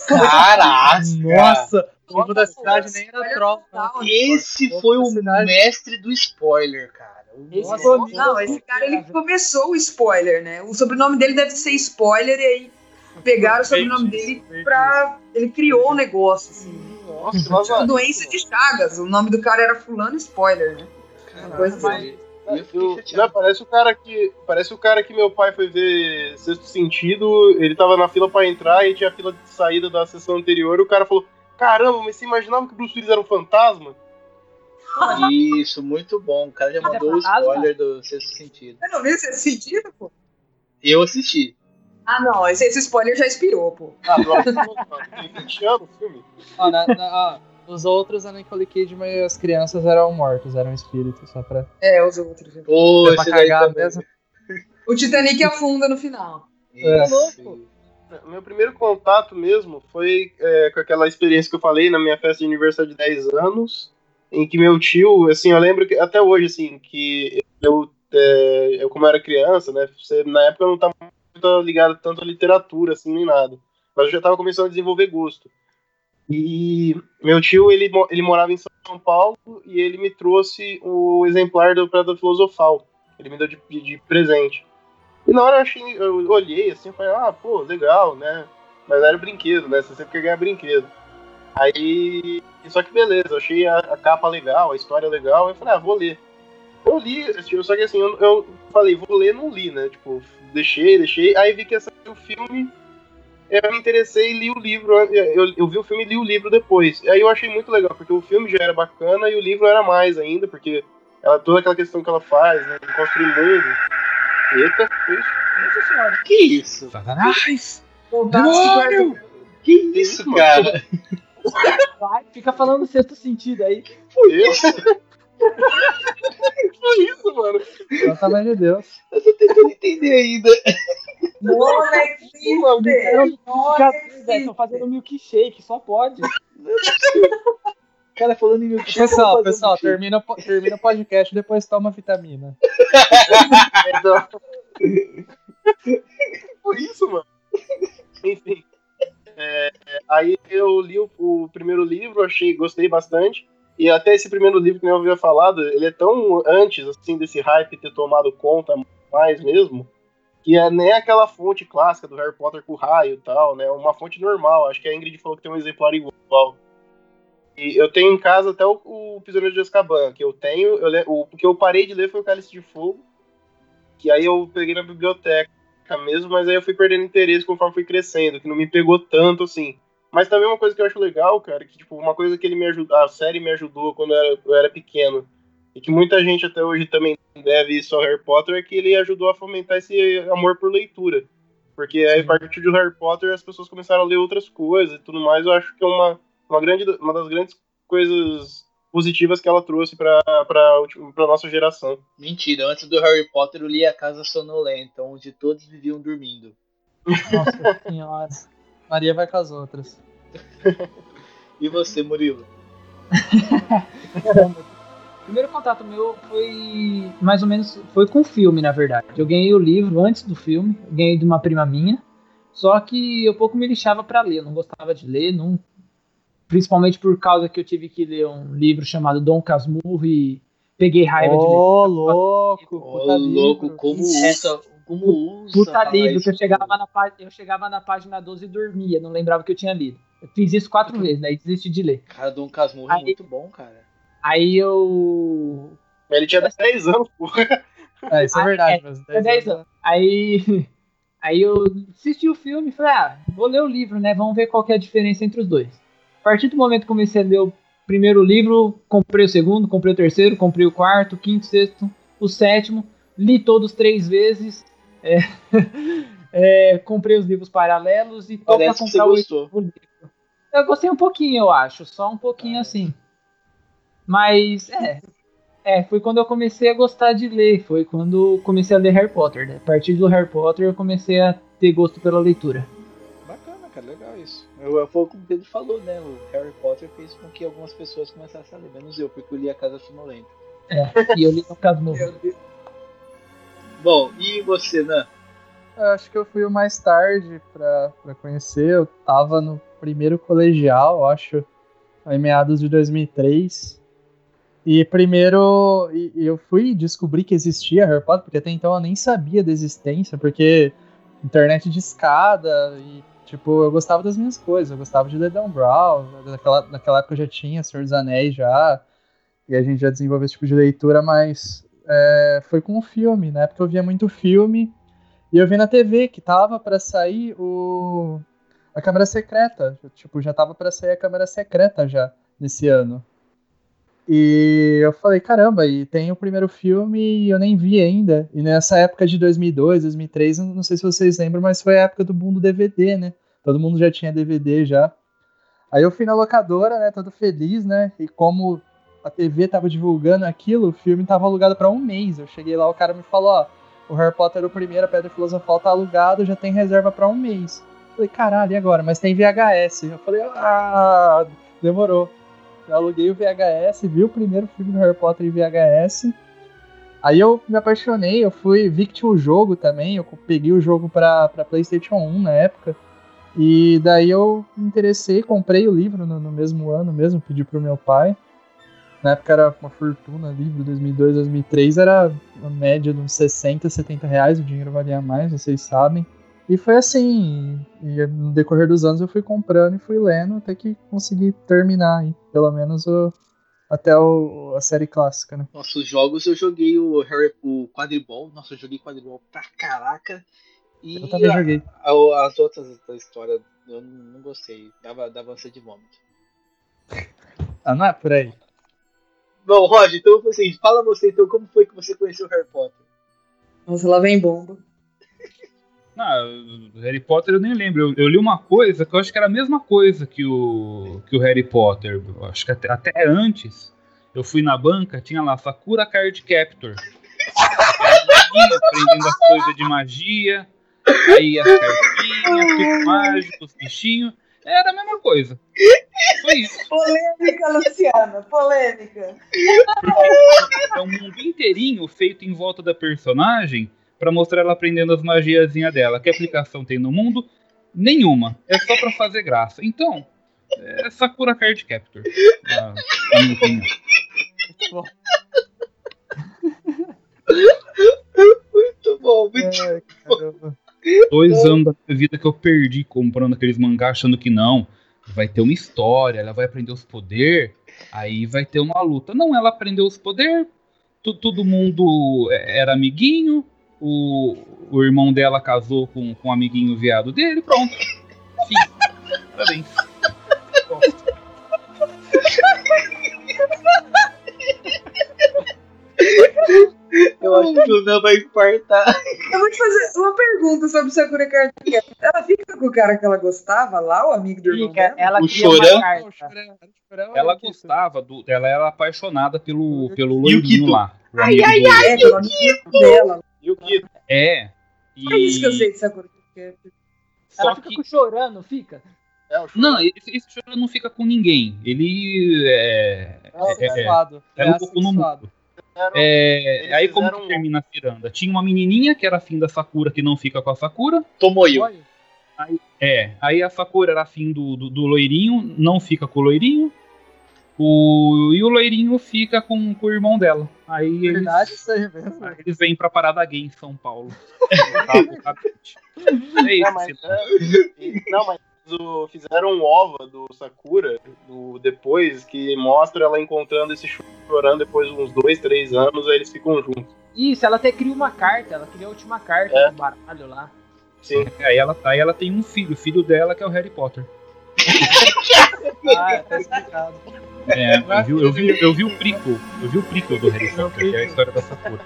Caraca! Nossa, o povo da cidade nem era troll. total, Esse Nossa, foi o cidade. mestre do spoiler, cara. Esse Nossa, foi o Não, esse cara ele começou o spoiler, né? O sobrenome dele deve ser spoiler e aí pegaram o sobrenome dele pra. Ele criou o negócio, assim. Nossa, que Tipo doença de Chagas. O nome do cara era Fulano Spoiler, né? Coisa Eu Eu- chateado. não, parece o cara que. Parece o cara que meu pai foi ver Sexto Sentido, ele tava na fila pra entrar e tinha a fila de saída da sessão anterior, e o cara falou: Caramba, mas você imaginava que o Bruce Willis era um fantasma? Isso, muito bom. O cara já é mandou o spoiler do sexto sentido. Você não viu esse sentido, pô? Eu assisti. Ah, não, esse, esse spoiler já expirou, pô. Ah, tem 20 anos o filme. Ó, na- os outros, a Nicole Kidman e as crianças eram mortos, eram espíritos, só pra... É, os outros. Pô, É pra esse daí cagar também. mesmo. O Titanic afunda no final. É. Isso. Meu primeiro contato mesmo foi é, com aquela experiência que eu falei na minha festa de aniversário de 10 anos, em que meu tio, assim, eu lembro que até hoje, assim, que eu, é, eu como era criança, né, você- na época eu não tava muito ligado tanto à literatura, assim, nem nada, mas eu já tava começando a desenvolver gosto. E meu tio, ele, ele morava em São Paulo e ele me trouxe o exemplar do Pedra Filosofal, ele me deu de, de presente. E na hora eu, achei, eu olhei assim e falei, ah, pô, legal, né? Mas era brinquedo, né? Você sempre quer ganhar brinquedo. Aí. Só que beleza, eu achei a, a capa legal, a história legal, eu falei, ah, vou ler. Eu li, só que assim, eu, eu falei, vou ler, não li, né? Tipo, deixei, deixei. Aí vi que ia sair o filme, eu me interessei e li o livro. Eu, eu vi o filme e li o livro depois. Aí eu achei muito legal, porque o filme já era bacana e o livro era mais ainda, porque ela, toda aquela questão que ela faz, né? De construir mundo. Eita, que isso? Nossa senhora, que isso? Satanás! Fantástico. Que isso, cara? Vai, fica falando sexto sentido aí. Isso. Que isso, mano? Pelo amor de Deus. Eu tô tentando entender ainda. Não existe. Não Fica- existe. Estão fazendo milkshake, só pode. O cara falando em milkshake. Pessoal, pessoal, milkshake. termina, termina o podcast depois toma vitamina. Por isso, mano. Enfim. É, aí eu li o, o primeiro livro, achei, gostei bastante. E até esse primeiro livro que eu havia falado, ele é tão antes, assim, desse hype ter tomado conta mais mesmo, que é nem aquela fonte clássica do Harry Potter com o raio e tal, né? Uma fonte normal. Acho que a Ingrid falou que tem um exemplar igual. E eu tenho em casa até o, o Prisioneiro de Azkaban, que eu tenho. Eu, le- o que eu parei de ler foi o Cálice de Fogo, que aí eu peguei na biblioteca mesmo, mas aí eu fui perdendo interesse conforme fui crescendo, que não me pegou tanto assim. Mas também uma coisa que eu acho legal, cara, que tipo, uma coisa que ele me ajudou, a série me ajudou quando eu era, eu era pequeno, e que muita gente até hoje também deve isso ao Harry Potter, é que ele ajudou a fomentar esse amor por leitura. Porque aí, a partir do Harry Potter as pessoas começaram a ler outras coisas e tudo mais, eu acho que é uma, uma, grande, uma das grandes coisas positivas que ela trouxe pra, pra, pra nossa geração. Mentira, antes do Harry Potter eu li A Casa Sonolenta, onde todos viviam dormindo. Nossa senhora. Maria vai com as outras. E você, Murilo? O primeiro contato meu foi mais ou menos foi com o filme, na verdade. Eu ganhei o livro antes do filme, ganhei de uma prima minha. Só que eu pouco me lixava pra ler, eu não gostava de ler, não, principalmente por causa que eu tive que ler um livro chamado Dom Casmurro e peguei raiva de ler. Ô, louco, Ô, puta louco, como É. usa, como usa. Puta livro, que eu chegava, na página, eu chegava na página 12 e dormia, não lembrava que eu tinha lido. Eu fiz isso quatro vezes, né? E desisti de ler. Cara, Dom Casmurro é muito bom, cara. Aí eu. Mas ele tinha 10 anos, pô. É, isso é Ah, verdade. é, mas É 10 anos. Aí, aí eu assisti o filme e falei, ah, vou ler o livro, né? Vamos ver qual que é a diferença entre os dois. A partir do momento que comecei a ler o primeiro livro, comprei o segundo, comprei o terceiro, comprei o quarto, o quinto, o sexto, o sétimo, li todos três vezes, é, é, comprei os livros paralelos e tô pra Parece que você comprar o livro. Eu gostei um pouquinho, eu acho, só um pouquinho assim. Mas, é, é, foi quando eu comecei a gostar de ler, foi quando comecei a ler Harry Potter, né? A partir do Harry Potter eu comecei a ter gosto pela leitura. Bacana, cara, legal isso. Eu, eu, foi como o Pedro falou, né? O Harry Potter fez com que algumas pessoas começassem a ler, menos eu, porque eu li A Casa Sonolenta. E eu li no Casmurro. Meu Deus. Bom, e você, Nan? Eu acho que eu fui o mais tarde pra conhecer. Eu tava no primeiro colegial, acho, em meados de 2003. E primeiro e- eu fui descobrir que existia Harry Potter, porque até então eu nem sabia da existência, porque internet de escada e, tipo, eu gostava das minhas coisas. Eu gostava de ler Dan Brown, naquela, naquela época eu já tinha Senhor dos Anéis já, e a gente já desenvolveu esse tipo de leitura, mas é, foi com o filme, né? Porque eu via muito filme e eu vi na TV que tava para sair o a câmera secreta, tipo, já tava para sair a câmera secreta já nesse ano. E eu falei, caramba, e tem o primeiro filme e eu nem vi ainda. E nessa época de 2002, 2003, não sei se vocês lembram, mas foi a época do boom do DVD, né? Todo mundo já tinha DVD já. Aí eu fui na locadora, né, todo feliz, né? E como a TV tava divulgando aquilo, o filme tava alugado para um mês. Eu cheguei lá, o cara me falou, ó, o Harry Potter, o primeiro, a Pedra Filosofal, tá alugado, já tem reserva para um mês. Eu falei, caralho, e agora? Mas tem VHS. Eu falei, ah, demorou. Eu aluguei o VHS, vi o primeiro filme do Harry Potter em VHS. Aí eu me apaixonei, eu fui, vi que tinha o jogo também, eu peguei o jogo pra, pra Playstation 1 na época. E daí eu me interessei, comprei o livro no, no mesmo ano mesmo, pedi pro meu pai. Na época era uma fortuna, livro 2002, 2003 era uma média de uns 60, 70 reais, o dinheiro valia mais, vocês sabem. E foi assim, e no decorrer dos anos eu fui comprando e fui lendo até que consegui terminar aí, pelo menos o, até o, a série clássica, né? Nossa, os jogos eu joguei o Harry, o Quadribol, nossa, eu joguei Quadribol pra caraca. E Eu também a- joguei. a- as outras da história eu não, não gostei, dava, dava ânsia de vômito. Ah, não é por aí. Bom, Roger, então assim, fala você então, como foi que você conheceu o Harry Potter? Nossa, lá vem bomba. Ah, Harry Potter eu nem lembro. Eu, eu li uma coisa que eu acho que era a mesma coisa que o, que o Harry Potter. Eu acho que até, até antes. Eu fui na banca, tinha lá Sakura Card Captor. Aprendendo as coisas de magia. Aí as cartinhas, tudo mágico, os bichinhos. Era a mesma coisa. Foi isso. Polêmica, Luciana, polêmica. É um mundo inteirinho feito em volta da personagem pra mostrar ela aprendendo as magiazinhas dela. Que aplicação tem no mundo? Nenhuma. É só pra fazer graça. Então, é Sakura Card Captor. Na, na minha opinião. Muito bom. Muito bom, muito Ai, caramba. Dois anos da minha vida que eu perdi comprando aqueles mangás achando que não. Vai ter uma história, ela vai aprender os poderes, aí vai ter uma luta. Não, ela aprendeu os poderes, todo mundo era amiguinho, o, o irmão dela casou com, com um amiguinho viado dele, pronto. Fim. Parabéns. Eu acho que o Nan vai infartar. Eu vou te fazer uma pergunta sobre Sakura Card. Ela fica com o cara que ela gostava lá, o amigo do irmão Fica, dela? ela O? Não. Chorão, Ela é isso. gostava do. Ela era apaixonada pelo, pelo E o Kito? loirinho lá. Ai, ai, É, ela amigo dela. E o Kito? É. É isso que eu E- sei de Sakura Card Ela fica que- com chorando, fica? É, Não, esse, esse Chorão não fica com ninguém. Ele é. É é- é- é É um pouco no assexuado. mundo. Fizeram- É, aí como que termina a ciranda? Tinha uma menininha que era afim da Sakura que não fica com a Sakura. Tomoyo. Olha, É, aí a Sakura era afim do, do, do loirinho, não fica com o loirinho. O, e o loirinho fica com, com o irmão dela. Aí verdade eles, isso aí mesmo. aí eles vêm pra Parada Gay em São Paulo. É isso. Não, mas, é, e- não, mas o- fizeram um OVA do Sakura do, depois que mostra ela encontrando esse chorando depois de uns dois, três anos, aí eles ficam juntos. Isso, ela até cria uma carta, ela cria a última carta É. do baralho lá. Sim. Aí ela, aí ela tem um filho, o filho dela que é o Harry Potter. Ah, tá explicado. É, eu vi, eu vi, eu vi o prequel, eu vi o prequel do Harry Potter, que é a história da Sakura.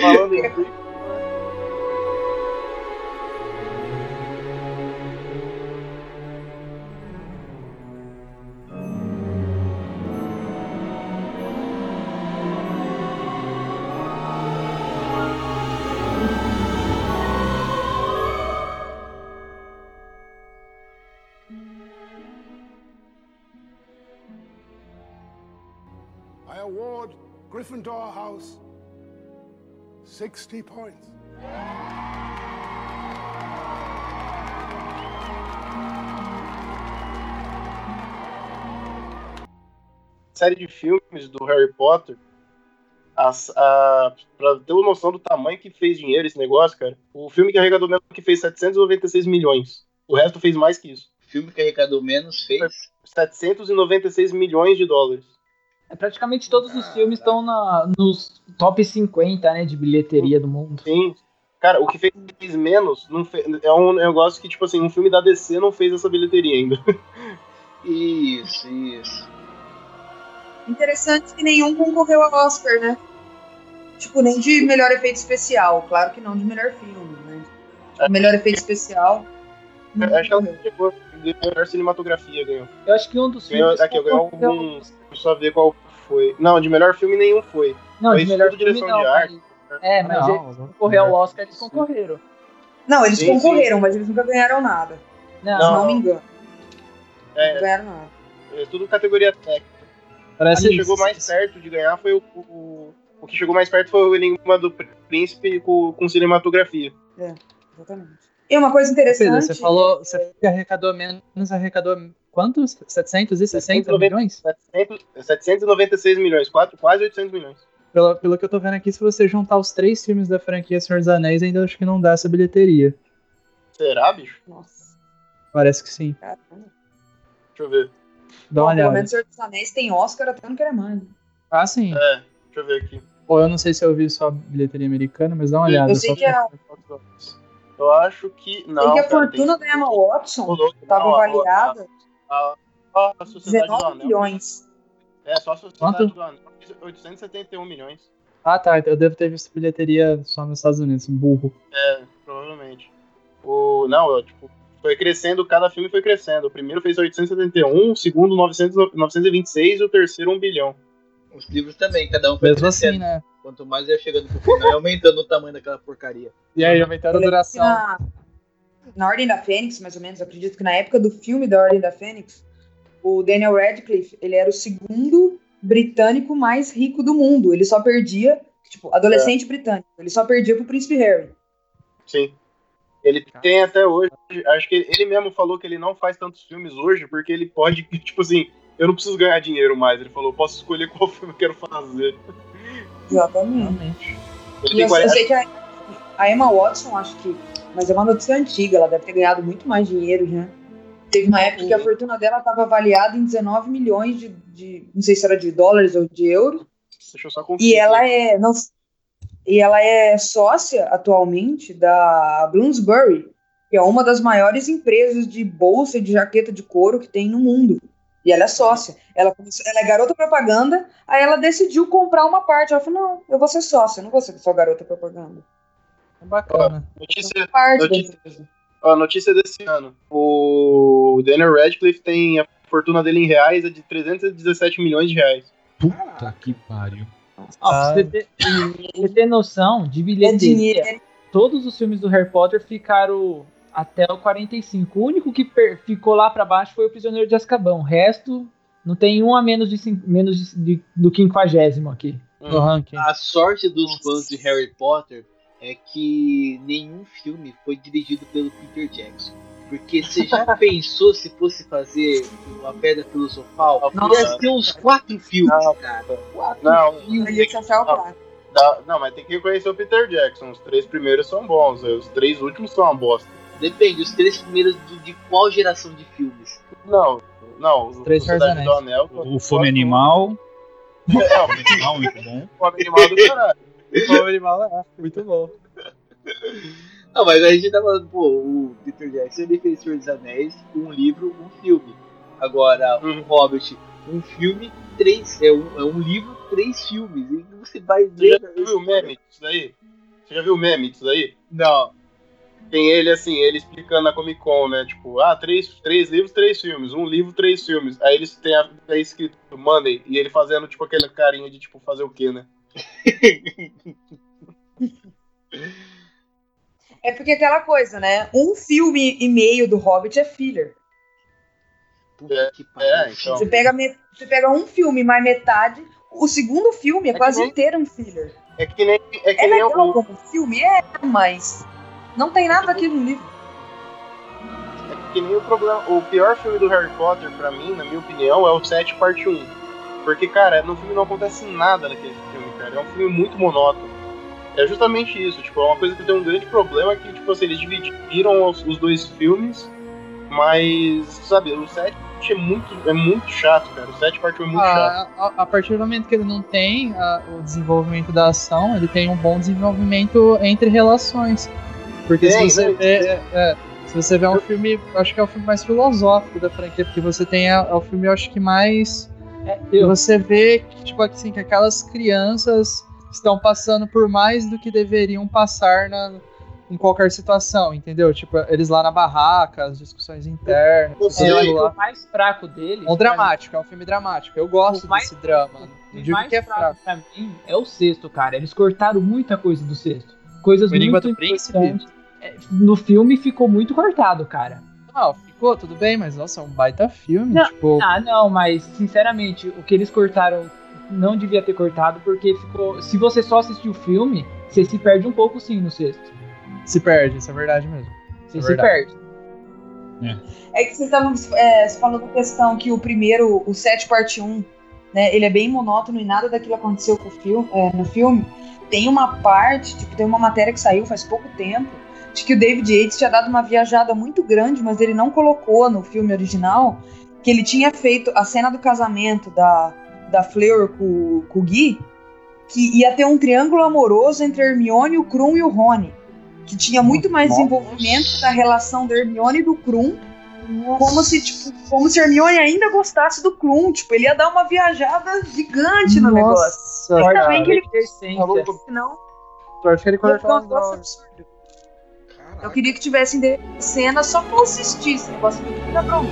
Falando em I Gryffindor House 60 points. série de filmes do Harry Potter, as, a, pra ter uma noção do tamanho que fez dinheiro esse negócio, cara, o filme que arrecadou menos que fez 796 milhões. O resto fez mais que isso. O filme que arrecadou menos fez. 796 milhões de dólares. É, praticamente todos os filmes estão na- nos top 50, né, de bilheteria do mundo. Sim. Cara, o que fez menos não fe- é um negócio que, tipo assim, um filme da DC não fez essa bilheteria ainda. Isso, isso. Interessante que nenhum concorreu ao Oscar, né? Tipo, nem de melhor efeito especial. Claro que não de melhor filme, né? Tipo, melhor efeito especial. não Acho que ela concorreu. chegou, ganhou a melhor cinematografia, ganhou. Eu acho que um dos Ganhou- filmes. aqui, eu ganhei algum- Deixa eu só ver qual foi. Não, de melhor filme nenhum foi. Não, Foi de melhor filme direção não. de arte. mas- É, mas Não, eles concorreu ao Oscar, eles concorreram. Não, eles Sim, concorreram, mas eles nunca ganharam nada. Não, Se Não. me engano. É. Não ganharam nada. É tudo categoria técnica. O Parece que chegou mais perto de ganhar foi o, o. o que chegou mais perto foi o Enigma do Príncipe com, com cinematografia. Exatamente. E uma coisa interessante. Pedro, você falou, você arrecadou menos, arrecadou quantos? 760 790. milhões? 700, 796 milhões, quatro, quase 800 milhões. Pelo, pelo que eu tô vendo aqui, se você juntar os três filmes da franquia Senhor dos Anéis, ainda acho que não dá essa bilheteria. Será, bicho? Nossa, Parece que sim. caramba. Deixa eu ver. Dá uma Bom, pelo olhada. menos Senhor dos Anéis tem Oscar até não querer mais. Ah, sim. É, deixa eu ver aqui. Ou eu não sei se eu vi só a bilheteria americana, mas dá uma olhada. Eu sei só que a, Eu acho que. Não, sei que a cara, fortuna tem- da Emma Watson estava avaliada A, a, a Sociedade do 19 Anel. milhões. É, só a Sociedade Quanto? do Anel. 871 milhões. Ah, tá. Eu devo ter visto bilheteria só nos Estados Unidos. Burro. É, provavelmente. O, não, eu, tipo, foi crescendo, cada filme foi crescendo. O primeiro fez 871, o segundo 900, 926 e o terceiro 1 bilhão. Os livros também, cada um foi Mesmo crescendo. assim, né? Quanto mais ia chegando pro final, ia aumentando o tamanho daquela porcaria. E aí, aumentando a duração. Na, na Ordem da Fênix, mais ou menos, acredito que na época do filme da Ordem da Fênix, o Daniel Radcliffe, ele era o segundo britânico mais rico do mundo. Ele só perdia, tipo, adolescente britânico, ele só perdia pro Príncipe Harry. Sim. Ele tem até hoje. Acho que ele mesmo falou que ele não faz tantos filmes hoje porque ele pode, tipo assim, eu não preciso ganhar dinheiro mais. Ele falou, posso escolher qual filme eu quero fazer. Exatamente. Realmente. E eu, eu 40. sei que a, a Emma Watson, acho que. Mas é uma notícia antiga, ela deve ter ganhado muito mais dinheiro já. Teve uma época que a fortuna dela estava avaliada em 19 milhões de, de. Não sei se era de dólares ou de euros. Deixa eu só conferir. E ela é. Não, e ela é sócia atualmente da Bloomsbury, que é uma das maiores empresas de bolsa e de jaqueta de couro que tem no mundo. E ela é sócia. Ela, começou- ela é garota propaganda, aí ela decidiu comprar uma parte. Ela falou: não, eu vou ser sócia, eu não vou ser só garota propaganda. Bacana. Notícia, Parte da Notícia- empresa. ó, notícia desse ano. O Daniel Radcliffe tem a fortuna dele em reais é de 317 milhões de reais. Puta que pariu. Ó, pra você ter, você ter noção de É bilheteria, dinheiro. todos os filmes do Harry Potter ficaram até o 45. O único que per- ficou lá pra baixo foi o Prisioneiro de Azkaban. O resto não tem um a menos de, menos de, de- do quinquagésimo aqui. No ranking. A sorte dos fãs de Harry Potter é que nenhum filme foi dirigido pelo Peter Jackson. Porque você já pensou se fosse fazer uma pedra filosofal? Ia ter uns quatro filmes, Não. cara. Quatro Não, filmes. Achar o não, mas tem que reconhecer o Peter Jackson. Os três primeiros são bons, os três últimos são uma bosta. Depende, os três primeiros de, de qual geração de filmes? Não, não, o Três Sociedade do Anel. O Fome Animal. É, o Fome Animal, muito bom. Fome Animal do caralho. O animal é muito bom. Não, mas a gente tá falando, pô, o Peter Jackson ele fez Senhor dos Anéis, um livro, um filme. Agora, Uhum. o Hobbit, um filme, três. É um, é um livro, três filmes. E você vai Você já ver. viu o meme disso daí? Você já viu o meme disso daí? Não. Tem ele assim, ele explicando na Comic Con, né? Tipo, ah, três, três livros, três filmes. Um livro, três filmes. Aí eles têm a, é escrito Monday e ele fazendo, tipo, aquela carinha de tipo fazer o quê, né? É porque aquela coisa, né? Um filme e meio do Hobbit é filler. Puta É, que pariu. é, então. Você pega, me- você pega um filme mais metade, o segundo filme é, É quase nem- inteiro um filler. É que nem, é que É nem legal o, como filme, é, mas não tem nada daquilo no livro. é que nem o problema. O pior filme do Harry Potter, pra mim, na minha opinião, é o 7 parte 1. Porque, cara, no filme não acontece nada naquele filme, cara. É um filme muito monótono. É justamente isso, tipo, é uma coisa que tem um grande problema que, tipo assim, eles dividiram os, os dois filmes, mas, sabe, o 7 é muito, é muito chato, cara. O 7 parte 1 é muito chato. A, a, a partir do momento que ele não tem a- o desenvolvimento da ação, ele tem um bom desenvolvimento entre relações. Porque Tem, se você vê. é, é, se você vê um filme, acho que é o filme mais filosófico da franquia, porque você tem é o filme, eu acho que mais. É, eu, você vê que, tipo, assim, que aquelas crianças estão passando por mais do que deveriam passar na, em qualquer situação, entendeu? Tipo, eles lá na barraca, as discussões internas, que o mais fraco dele. É um dramático, é um filme dramático. Eu gosto O mais- desse drama. O digo mais que é fraco fraco. pra mim é o sexto, cara. Eles cortaram muita coisa do sexto. Coisas O muito do Príncipe? É, No filme ficou muito cortado, cara. Não, ficou tudo bem, mas nossa, é um baita filme. Não, tipo, Ah, não, mas sinceramente, o que eles cortaram não devia ter cortado, porque ficou. Se você só assistir o filme, você se perde um pouco sim no sexto. se perde, isso é verdade mesmo. Você É se verdade. perde. É que vocês estavam é, da questão que o primeiro, o 7 parte 1, né, ele é bem monótono e nada daquilo aconteceu com o filme, é, no filme. Tem uma parte, tipo, tem uma matéria que saiu faz pouco tempo, de que o David Yates tinha dado uma viajada muito grande, mas ele não colocou no filme original que ele tinha feito a cena do casamento da, da Fleur com, com o Guy, que ia ter um triângulo amoroso entre a Hermione, o Krum e o Rony. Que tinha muito mais Nossa. desenvolvimento da relação da Hermione e do Krum como se, tipo, como se a Hermione ainda gostasse do Krum. Tipo, ele ia dar uma viajada gigante no negócio. Nossa, Ainda cara. bem que ele Essência. Senão, Eu acho que ele cortou um negócio absurdo. Eu queria que tivessem cena só pra assistir esse negócio aqui, pra ouvir.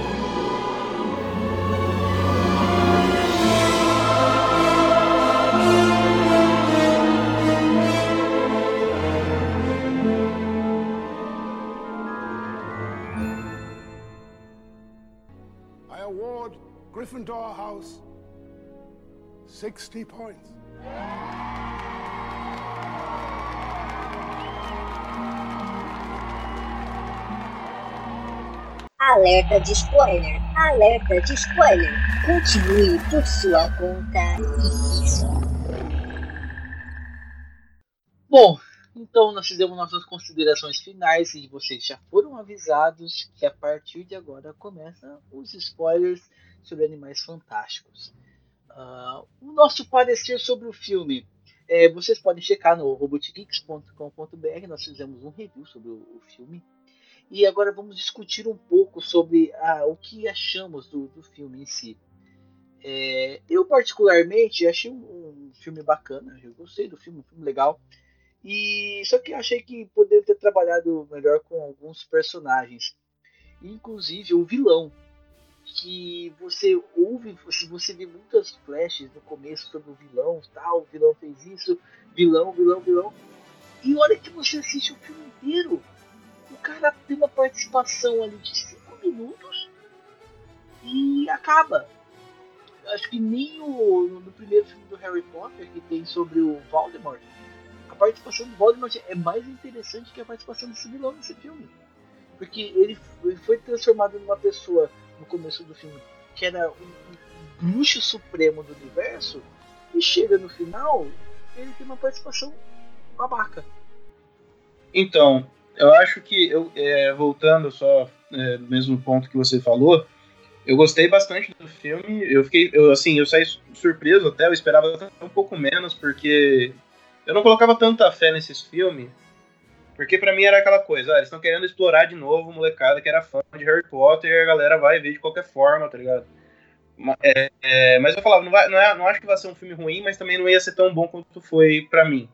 I award Gryffindor House 60 points. Alerta de spoiler! Alerta de spoiler! Continue por sua conta e risco. Bom, então nós fizemos nossas considerações finais e vocês já foram avisados que a partir de agora começam os spoilers sobre Animais Fantásticos. Ah, o nosso parecer sobre o filme. é, vocês podem checar no robotgeeks.com.br, nós fizemos um review sobre o, o filme. E agora vamos discutir um pouco sobre ah, o que achamos do, do filme em si. É, eu particularmente achei um, um filme bacana, eu gostei do filme, um filme legal. E só que achei que poderia ter trabalhado melhor com alguns personagens, inclusive o vilão, que você ouve, se você vê muitas flashes no começo sobre o vilão, tal, o vilão fez isso, vilão, vilão, vilão. E a hora que você assiste o filme inteiro, o cara tem uma participação ali de 5 minutos e acaba. Acho que nem o, no primeiro filme do Harry Potter que tem sobre o Voldemort, a participação do Voldemort é mais interessante que a participação desse vilão nesse filme. Porque ele, ele foi transformado numa pessoa no começo do filme que era um, um bruxo supremo do universo e chega no final ele tem uma participação babaca. Então, eu acho que, eu, é, voltando só é, mesmo ponto que você falou, eu gostei bastante do filme. Eu fiquei, eu, assim, eu saí surpreso até, eu esperava um pouco menos, porque eu não colocava tanta fé nesses filmes. Porque pra mim era aquela coisa, ah, eles estão querendo explorar de novo o molecada que era fã de Harry Potter e a galera vai ver de qualquer forma, tá ligado? É, é, mas eu falava, não, vai, não, é- não acho que vai ser um filme ruim, mas também não ia ser tão bom quanto foi pra mim.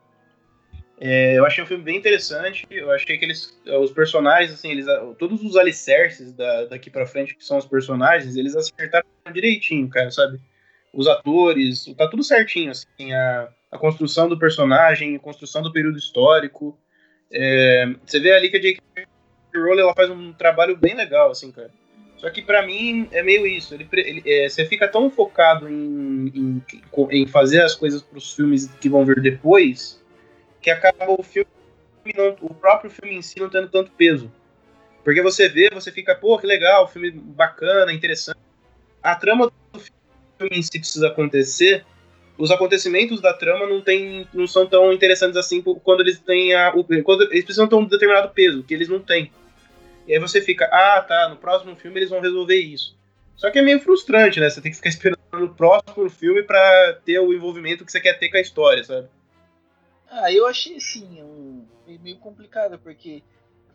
É, eu achei um filme bem interessante. Eu achei que eles, os personagens, assim, eles, todos os alicerces da, daqui pra frente que são os personagens, eles acertaram direitinho, cara, sabe? Os atores, tá tudo certinho, assim, a, a construção do personagem, a construção do período histórico. É, você vê ali que a J.K. Rowling ela faz um trabalho bem legal, assim, cara. Só que pra mim é meio isso. Ele, ele- é, você fica tão focado em, em, em fazer as coisas pros filmes que vão vir depois que acaba o filme, não- o próprio filme em si não tendo tanto peso. Porque você vê, você fica, pô, que legal, filme bacana, interessante. A trama do filme em si precisa acontecer. Os acontecimentos da trama não, tem, não são tão interessantes assim quando eles têm a, quando eles precisam ter um determinado peso, que eles não têm. E aí você fica, ah, tá, no próximo filme eles vão resolver isso. Só que é meio frustrante, né? Você tem que ficar esperando o próximo filme pra ter o envolvimento que você quer ter com a história, sabe? Ah, eu achei assim, um, meio complicado, porque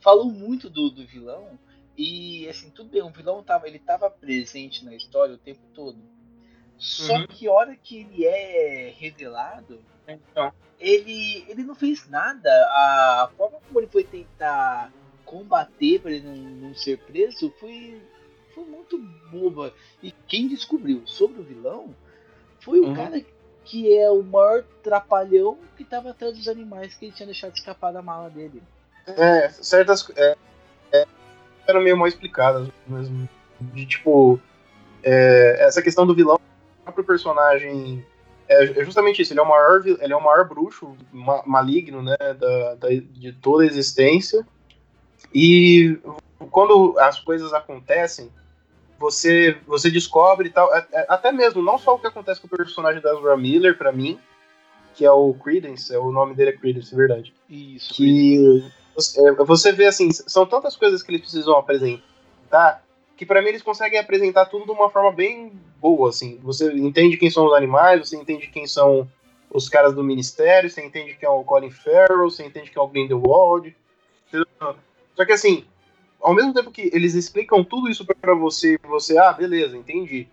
falou muito do, do vilão, e assim, tudo bem, o vilão tava, ele tava presente na história o tempo todo. Só Uhum. que a hora que ele é revelado, Então, ele, ele não fez nada. A forma como ele foi tentar combater para ele não, não ser preso foi, foi muito boba. E quem descobriu sobre o vilão foi o Uhum. cara que é o maior trapalhão que estava atrás dos animais que ele tinha deixado escapar da mala dele. é, certas é, é, eram meio mal explicadas mesmo. De tipo, é, essa questão do vilão, o próprio personagem. É, é justamente isso, ele é o maior, ele é o maior bruxo ma- maligno, né, da, da- de toda a existência. E quando as coisas acontecem, você, você descobre e tal, é- é- até mesmo, não só o que acontece com o personagem da Ezra Miller, pra mim, que é o Credence, é, o nome dele é Credence, é verdade Isso. que você, é, você vê assim, são tantas coisas que eles precisam apresentar que pra mim eles conseguem apresentar tudo de uma forma bem boa, assim. Você entende quem são os animais, você entende quem são os caras do ministério, você entende quem é o Colin Farrell, você entende quem é o Grindelwald. Só que assim, ao mesmo tempo que eles explicam tudo isso pra você, você, ah, beleza, entendi.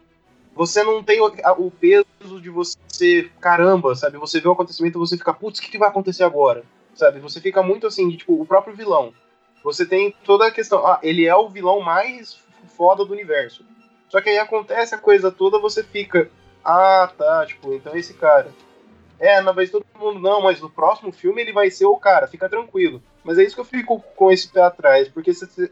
Você não tem o, o peso de você, caramba, sabe? Você vê o acontecimento e você fica, putz, o que, que vai acontecer agora? sabe? Você fica muito assim, de, tipo, o próprio vilão. Você tem toda a questão, ah, ele é o vilão mais foda do universo. Só que aí acontece a coisa toda, você fica, ah, tá, tipo, então esse cara. É, não, mas todo mundo, não, mas no próximo filme ele vai ser o cara, fica tranquilo. Mas é isso que eu fico com esse pé atrás, porque você,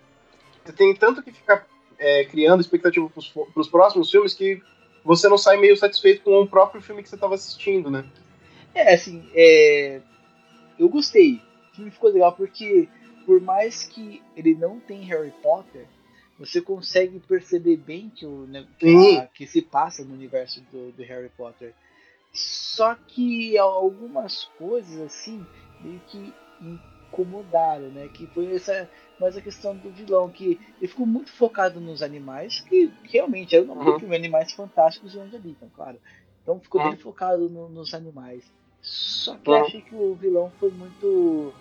tem tanto que ficar é, criando expectativa pros, pros próximos filmes que você não sai meio satisfeito com o próprio filme que você tava assistindo, né? É, assim, é... eu gostei. O filme ficou legal porque, por mais que ele não tem Harry Potter, você consegue perceber bem que, o, né, que, a- que se passa no universo do, do Harry Potter. Só que algumas coisas, assim, meio que incomodaram, né? Que foi essa mais a questão do vilão, que ele ficou muito focado nos animais, que realmente era o nome do Uhum. filme, Animais Fantásticos e Onde Habitam, claro. Então ficou Uhum. bem focado no- nos animais. Só que eu Uhum. achei que o vilão foi muito.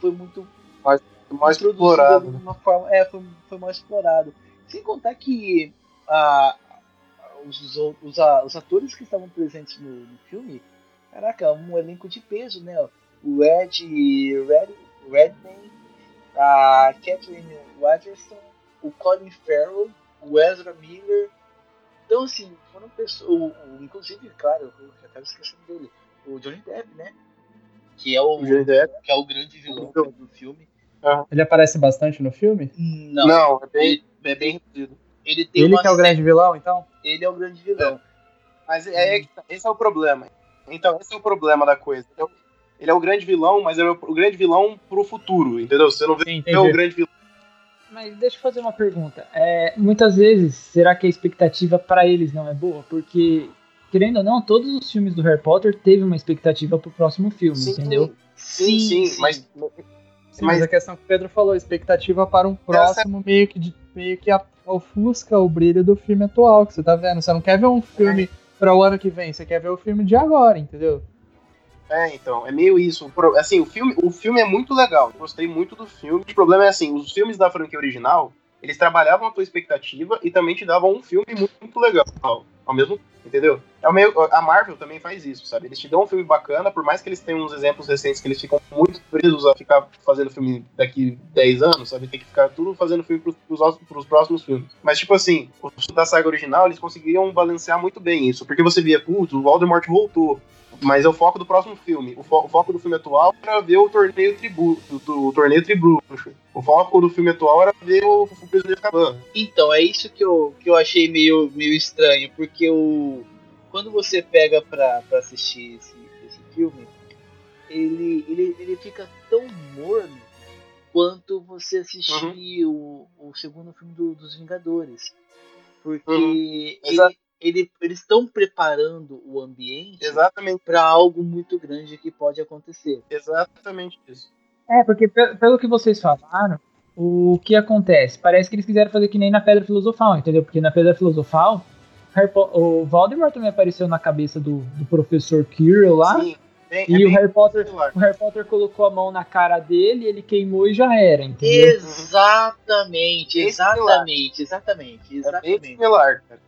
Foi muito Mais introduzido explorado. de né? uma forma. É, foi, foi mais explorado. Sem contar que ah, os, os, ah, os atores que estavam presentes no, no filme, caraca, um elenco de peso, né? O Ed Red, Redmayne, a Catherine Waterston, o Colin Farrell, o Ezra Miller. Então, assim, foram pessoas. Inclusive, claro, eu já estava esquecendo dele. O Johnny Depp, né? Que é o, O Johnny Depp. que é o grande vilão Então. do filme. Ele aparece bastante no filme? Não, Não, é bem, é bem reduzido. ele tem Ele uma que é o grande vilão, então? Ele é o grande vilão. Mas é, é que tá, esse é o problema. Então, esse é o problema da coisa. Ele é o, ele é o grande vilão, mas ele é o, grande vilão pro futuro, entendeu? Você não vê Sim, é o grande vilão. Mas deixa eu fazer uma pergunta. É, muitas vezes, será que a expectativa pra eles não é boa? Porque, querendo ou não, todos os filmes do Harry Potter teve uma expectativa pro próximo filme, entendeu? Sim, sim, mas. Sim, mas a questão que o Pedro falou, expectativa para um próximo meio que, de- meio que ofusca o brilho do filme atual que você tá vendo. Você não quer ver um filme para o ano que vem, você quer ver o filme de agora, entendeu? É, então, é meio isso. Assim, o filme, o filme é muito legal. Gostei muito do filme. O problema é assim, os filmes da franquia original, eles trabalhavam a tua expectativa e também te davam um filme muito, muito legal. Ao mesmo entendeu? É meio, a Marvel também faz isso, sabe? Eles te dão um filme bacana, por mais que eles tenham uns exemplos recentes que eles ficam muito presos a ficar fazendo filme daqui 10 anos, sabe? Tem que ficar tudo fazendo filme pros, pros, pros próximos filmes. Mas, tipo assim, os da saga original, eles conseguiam balancear muito bem isso. Porque você via, putz, o Voldemort voltou. Mas é o foco do próximo filme. O, fo- o foco do filme atual era ver o torneio tribu, do, do torneio tribruxo. O foco do filme atual era ver o, o prisioneiro Caban. Então, é isso que eu, que eu achei meio, meio estranho, porque o, quando você pega pra, pra assistir esse, esse filme, ele, ele, ele fica tão morno quanto você assistir o, o segundo filme do- dos Vingadores. Porque Uhum. ele. Ele- eles estão preparando o ambiente Exatamente. para algo muito grande que pode acontecer. Exatamente isso. É, porque pe- pelo que vocês falaram, o que acontece? Parece que eles quiseram fazer que nem na Pedra Filosofal, entendeu? Porque na Pedra Filosofal, o Voldemort também apareceu na cabeça do, do professor Quirrell lá. Sim, bem- E é o Harry Potter, o Harry Potter colocou a mão na cara dele, ele queimou e já era, entendeu? Exatamente, Bem exatamente, exatamente, É bem exatamente. similar, cara.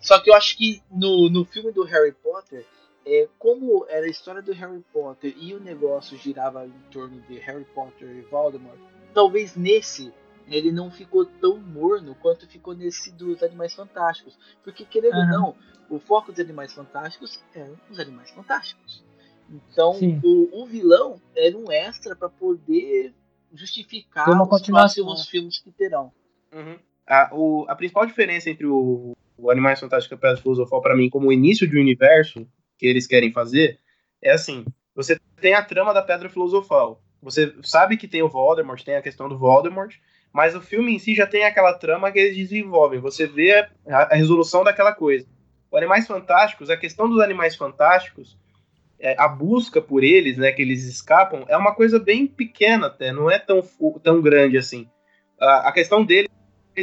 Só que eu acho que no, no filme do Harry Potter, é, como era a história do Harry Potter e o negócio girava em torno de Harry Potter e Voldemort, talvez nesse ele não ficou tão morno quanto ficou nesse dos Animais Fantásticos. Porque, querendo ou Aham. não, o foco dos Animais Fantásticos eram os Animais Fantásticos. Então, o, o vilão era um extra para poder justificar os continuação. próximos filmes que terão. Uhum. A, o- a principal diferença entre o, o Animais Fantásticos e a Pedra Filosofal, pra mim, como o início de um universo que eles querem fazer, é assim: você tem a trama da Pedra Filosofal. Você sabe que tem o Voldemort, tem a questão do Voldemort, mas o filme em si já tem aquela trama que eles desenvolvem. Você vê a, a resolução daquela coisa. O Animais Fantásticos, a questão dos Animais Fantásticos, é, a busca por eles, né, que eles escapam, é uma coisa bem pequena até, não é tão, tão grande assim. A, a questão deles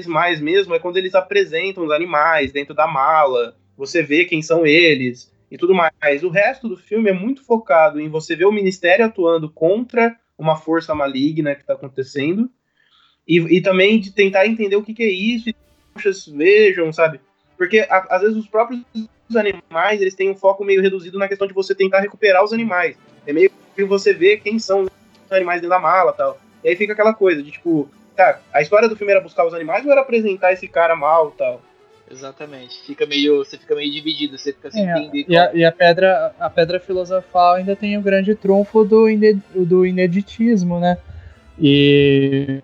mais mesmo é quando eles apresentam os animais dentro da mala, você vê quem são eles e tudo mais. O resto do filme é muito focado em você ver o Ministério atuando contra uma força maligna que está acontecendo e, e também de tentar entender o que, que é isso e puxas vejam, sabe? Porque a- às vezes os próprios animais eles têm um foco meio reduzido na questão de você tentar recuperar os animais. É meio que você vê quem são os animais dentro da mala tal. E aí fica aquela coisa de tipo, tá, a história do filme era buscar os animais ou era apresentar esse cara mal tal? Exatamente. Fica meio, você fica meio dividido, você fica sem É, entender e, a, e a pedra a pedra filosofal ainda tem o grande trunfo do, ine- do ineditismo, né? E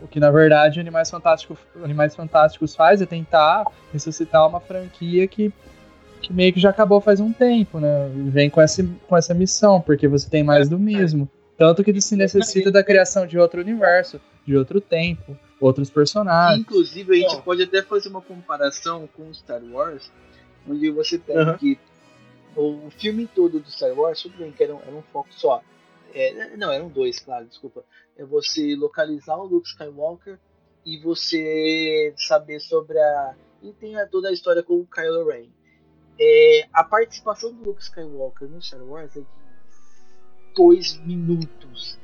o que na verdade Animais Fantásticos, Animais Fantásticos faz é tentar ressuscitar uma franquia que, que meio que já acabou faz um tempo, né? Vem com essa, com essa missão, porque você tem mais do mesmo. Tanto que se necessita da criação de outro universo, de outro tempo, outros personagens. Inclusive, a gente Bom. pode até fazer uma comparação com Star Wars, onde você pega Uhum. que o filme todo do Star Wars, tudo bem que era um, era um foco só. É, não, eram dois, claro, desculpa. É você localizar o Luke Skywalker e você saber sobre a. E tem a- toda a história com o Kylo Ren. É, a participação do Luke Skywalker no Star Wars é de dois minutos.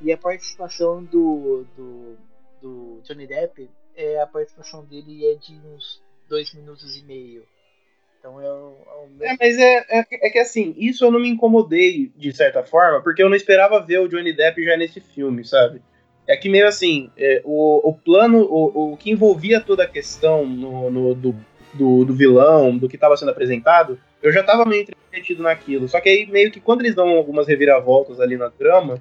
E a participação do, do, do Johnny Depp, é, a participação dele é de uns dois minutos e meio. Então é o, é o É, mas é, é, é que assim, isso eu não me incomodei de certa forma, porque eu não esperava ver o Johnny Depp já nesse filme, sabe? É que meio assim, é, o, o plano, o, o que envolvia toda a questão no, no- do, do, do vilão, do que estava sendo apresentado, eu já estava meio entretido naquilo. Só que aí meio que quando eles dão algumas reviravoltas ali na trama,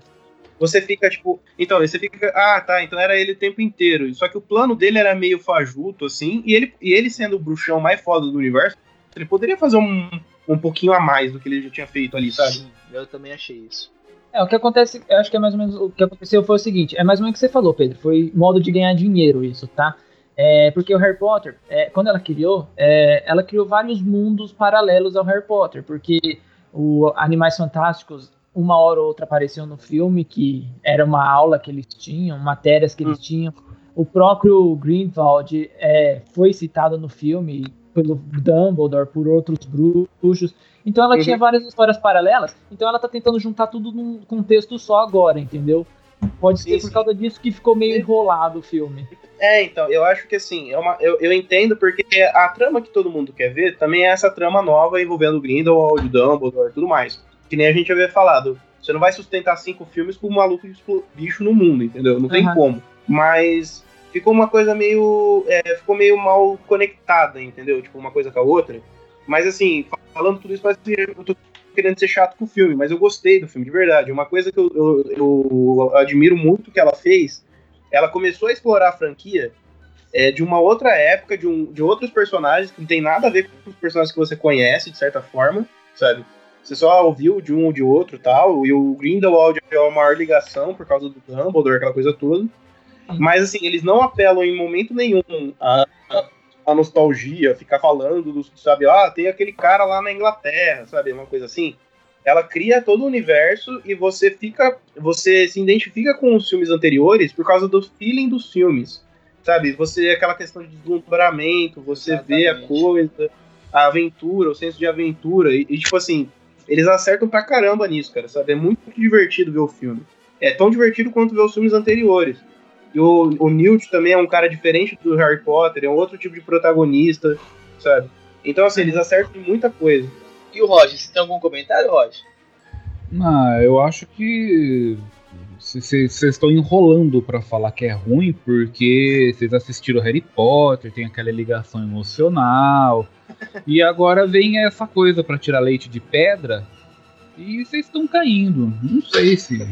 você fica tipo. Então, você fica. Ah, tá, então era ele o tempo inteiro. Só que o plano dele era meio fajuto, assim, e ele, e ele sendo o bruxão mais foda do universo, ele poderia fazer um, um pouquinho a mais do que ele já tinha feito ali, sabe? Sim, eu também achei isso. É, o que acontece, eu acho que é mais ou menos o que aconteceu foi o seguinte, é mais ou menos o que você falou, Pedro, foi modo de ganhar dinheiro isso, tá? É, porque o Harry Potter, é, quando ela criou, é, ela criou vários mundos paralelos ao Harry Potter, porque o Animais Fantásticos, uma hora ou outra apareceu no filme, que era uma aula que eles tinham, matérias que eles tinham. O próprio Grindelwald é, foi citado no filme pelo Dumbledore, por outros bruxos. Então ela Uhum. tinha várias histórias paralelas, então ela tá tentando juntar tudo num contexto só agora, entendeu? Pode ser Sim, por causa disso que ficou meio enrolado o filme. É, então, eu acho que assim, é uma, eu, eu entendo porque a trama que todo mundo quer ver também é essa trama nova envolvendo o Grindelwald, o Dumbledore e tudo mais. Que nem a gente havia falado. Você não vai sustentar cinco filmes com um maluco explo- bicho no mundo, entendeu? Não tem Aham. como. Mas ficou uma coisa meio. é, ficou meio mal conectada, entendeu? Tipo, uma coisa com a outra. Mas assim, falando tudo isso, parece que eu tô querendo ser chato com o filme, mas eu gostei do filme, de verdade. Uma coisa que eu, eu, eu admiro muito que ela fez, ela começou a explorar a franquia é, de uma outra época, de, um, de outros personagens que não tem nada a ver com os personagens que você conhece, de certa forma, sabe? Você só ouviu de um ou de outro tal, e o Grindelwald é uma maior ligação por causa do Dumbledore, aquela coisa toda. Mas, assim, eles não apelam em momento nenhum a, a, nostalgia, ficar falando, do, sabe? Ah, tem aquele cara lá na Inglaterra, sabe? Uma coisa assim. ela cria todo o universo e você fica. Você se identifica com os filmes anteriores por causa do feeling dos filmes. Sabe? Você aquela questão de deslumbramento, você vê a Exatamente. coisa, a aventura, o senso de aventura. E, e, tipo assim, eles acertam pra caramba nisso, cara, sabe? É muito divertido ver o filme. É tão divertido quanto ver os filmes anteriores. E o, o Newt também é um cara diferente do Harry Potter, é um outro tipo de protagonista, sabe? Então, assim, eles acertam em muita coisa. E o Roger, você tem algum comentário, Roger? Ah, eu acho que vocês estão enrolando pra falar que é ruim porque vocês assistiram Harry Potter, tem aquela ligação emocional. e agora vem essa coisa pra tirar leite de pedra e vocês estão caindo. Não sei se.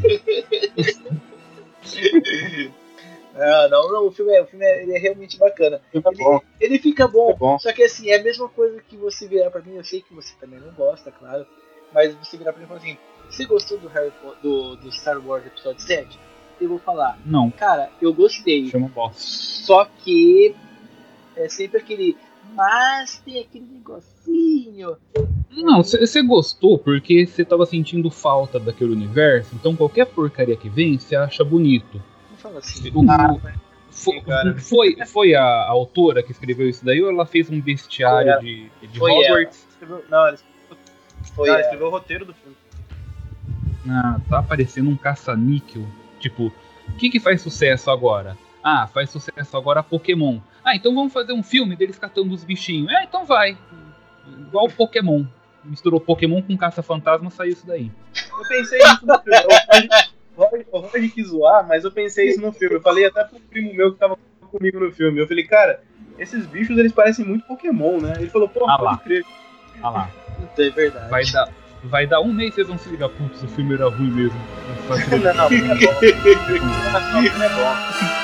Ah, não, não, o filme é, o filme é, ele é realmente bacana. É bom. Ele fica bom, É bom. só que assim, é a mesma coisa que você virar pra mim, eu sei que você também não gosta, claro, mas você virar pra mim e falar assim, você gostou do Harry Potter, do, do Star Wars Episódio 7? Eu vou falar, Não, cara, eu gostei, chama bosta. só que é sempre aquele, mas tem aquele negocinho. Não, você gostou porque você tava sentindo falta daquele universo, então qualquer porcaria que vem, você acha bonito. Não fala assim. O- Ah, fo- sim, cara. foi, foi a autora que escreveu isso daí ou ela fez um bestiário Foi de, de Foi Hogwarts? Escreveu- Não, ele Foi, não, ele é, escreveu o roteiro do filme. Ah, tá aparecendo um caça-níquel. Tipo, o que que faz sucesso agora? Ah, faz sucesso agora Pokémon. Ah, então vamos fazer um filme deles catando os bichinhos. É, então vai. Igual Pokémon. Misturou Pokémon com caça-fantasma, saiu isso daí. Eu pensei isso no filme. O Roger- quis zoar, mas eu pensei isso no filme. Eu falei até pro primo meu que tava comigo no filme. Eu falei, cara, esses bichos eles parecem muito Pokémon, né? Ele falou, pô, Ah pode lá. crer. Ah lá. é verdade. Vai dar, vai dar um mês vocês vão se ligar, putz, o filme era ruim mesmo. Que- Não, não, não é bom. Não, não é bom.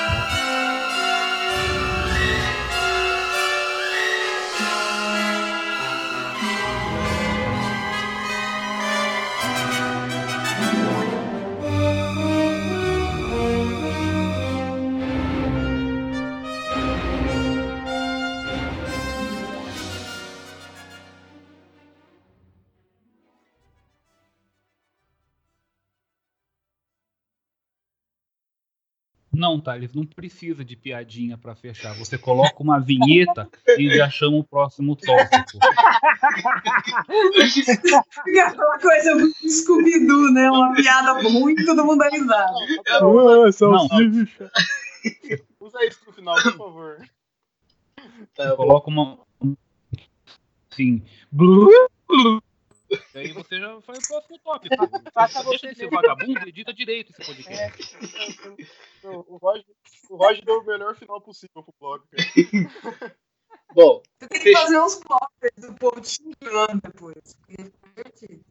Não, Thales, não precisa de piadinha pra fechar. Você coloca uma vinheta e já chama o próximo tópico. Fica aquela coisa muito Scooby-Doo, né? Uma piada ruim e todo mundo risada. Não, salsicha. Usa isso no final, por favor. Tá coloca uma. Sim. Blu, blu. E aí você já faz o próximo tópico. Faça Deixa você esse vagabundo, edita direito esse podcast. Não, O Roger, o Roger deu o melhor final possível pro blog. cara. Bom, Eu queria fazer uns poppers do povo te xingando depois. Ia ficar divertido.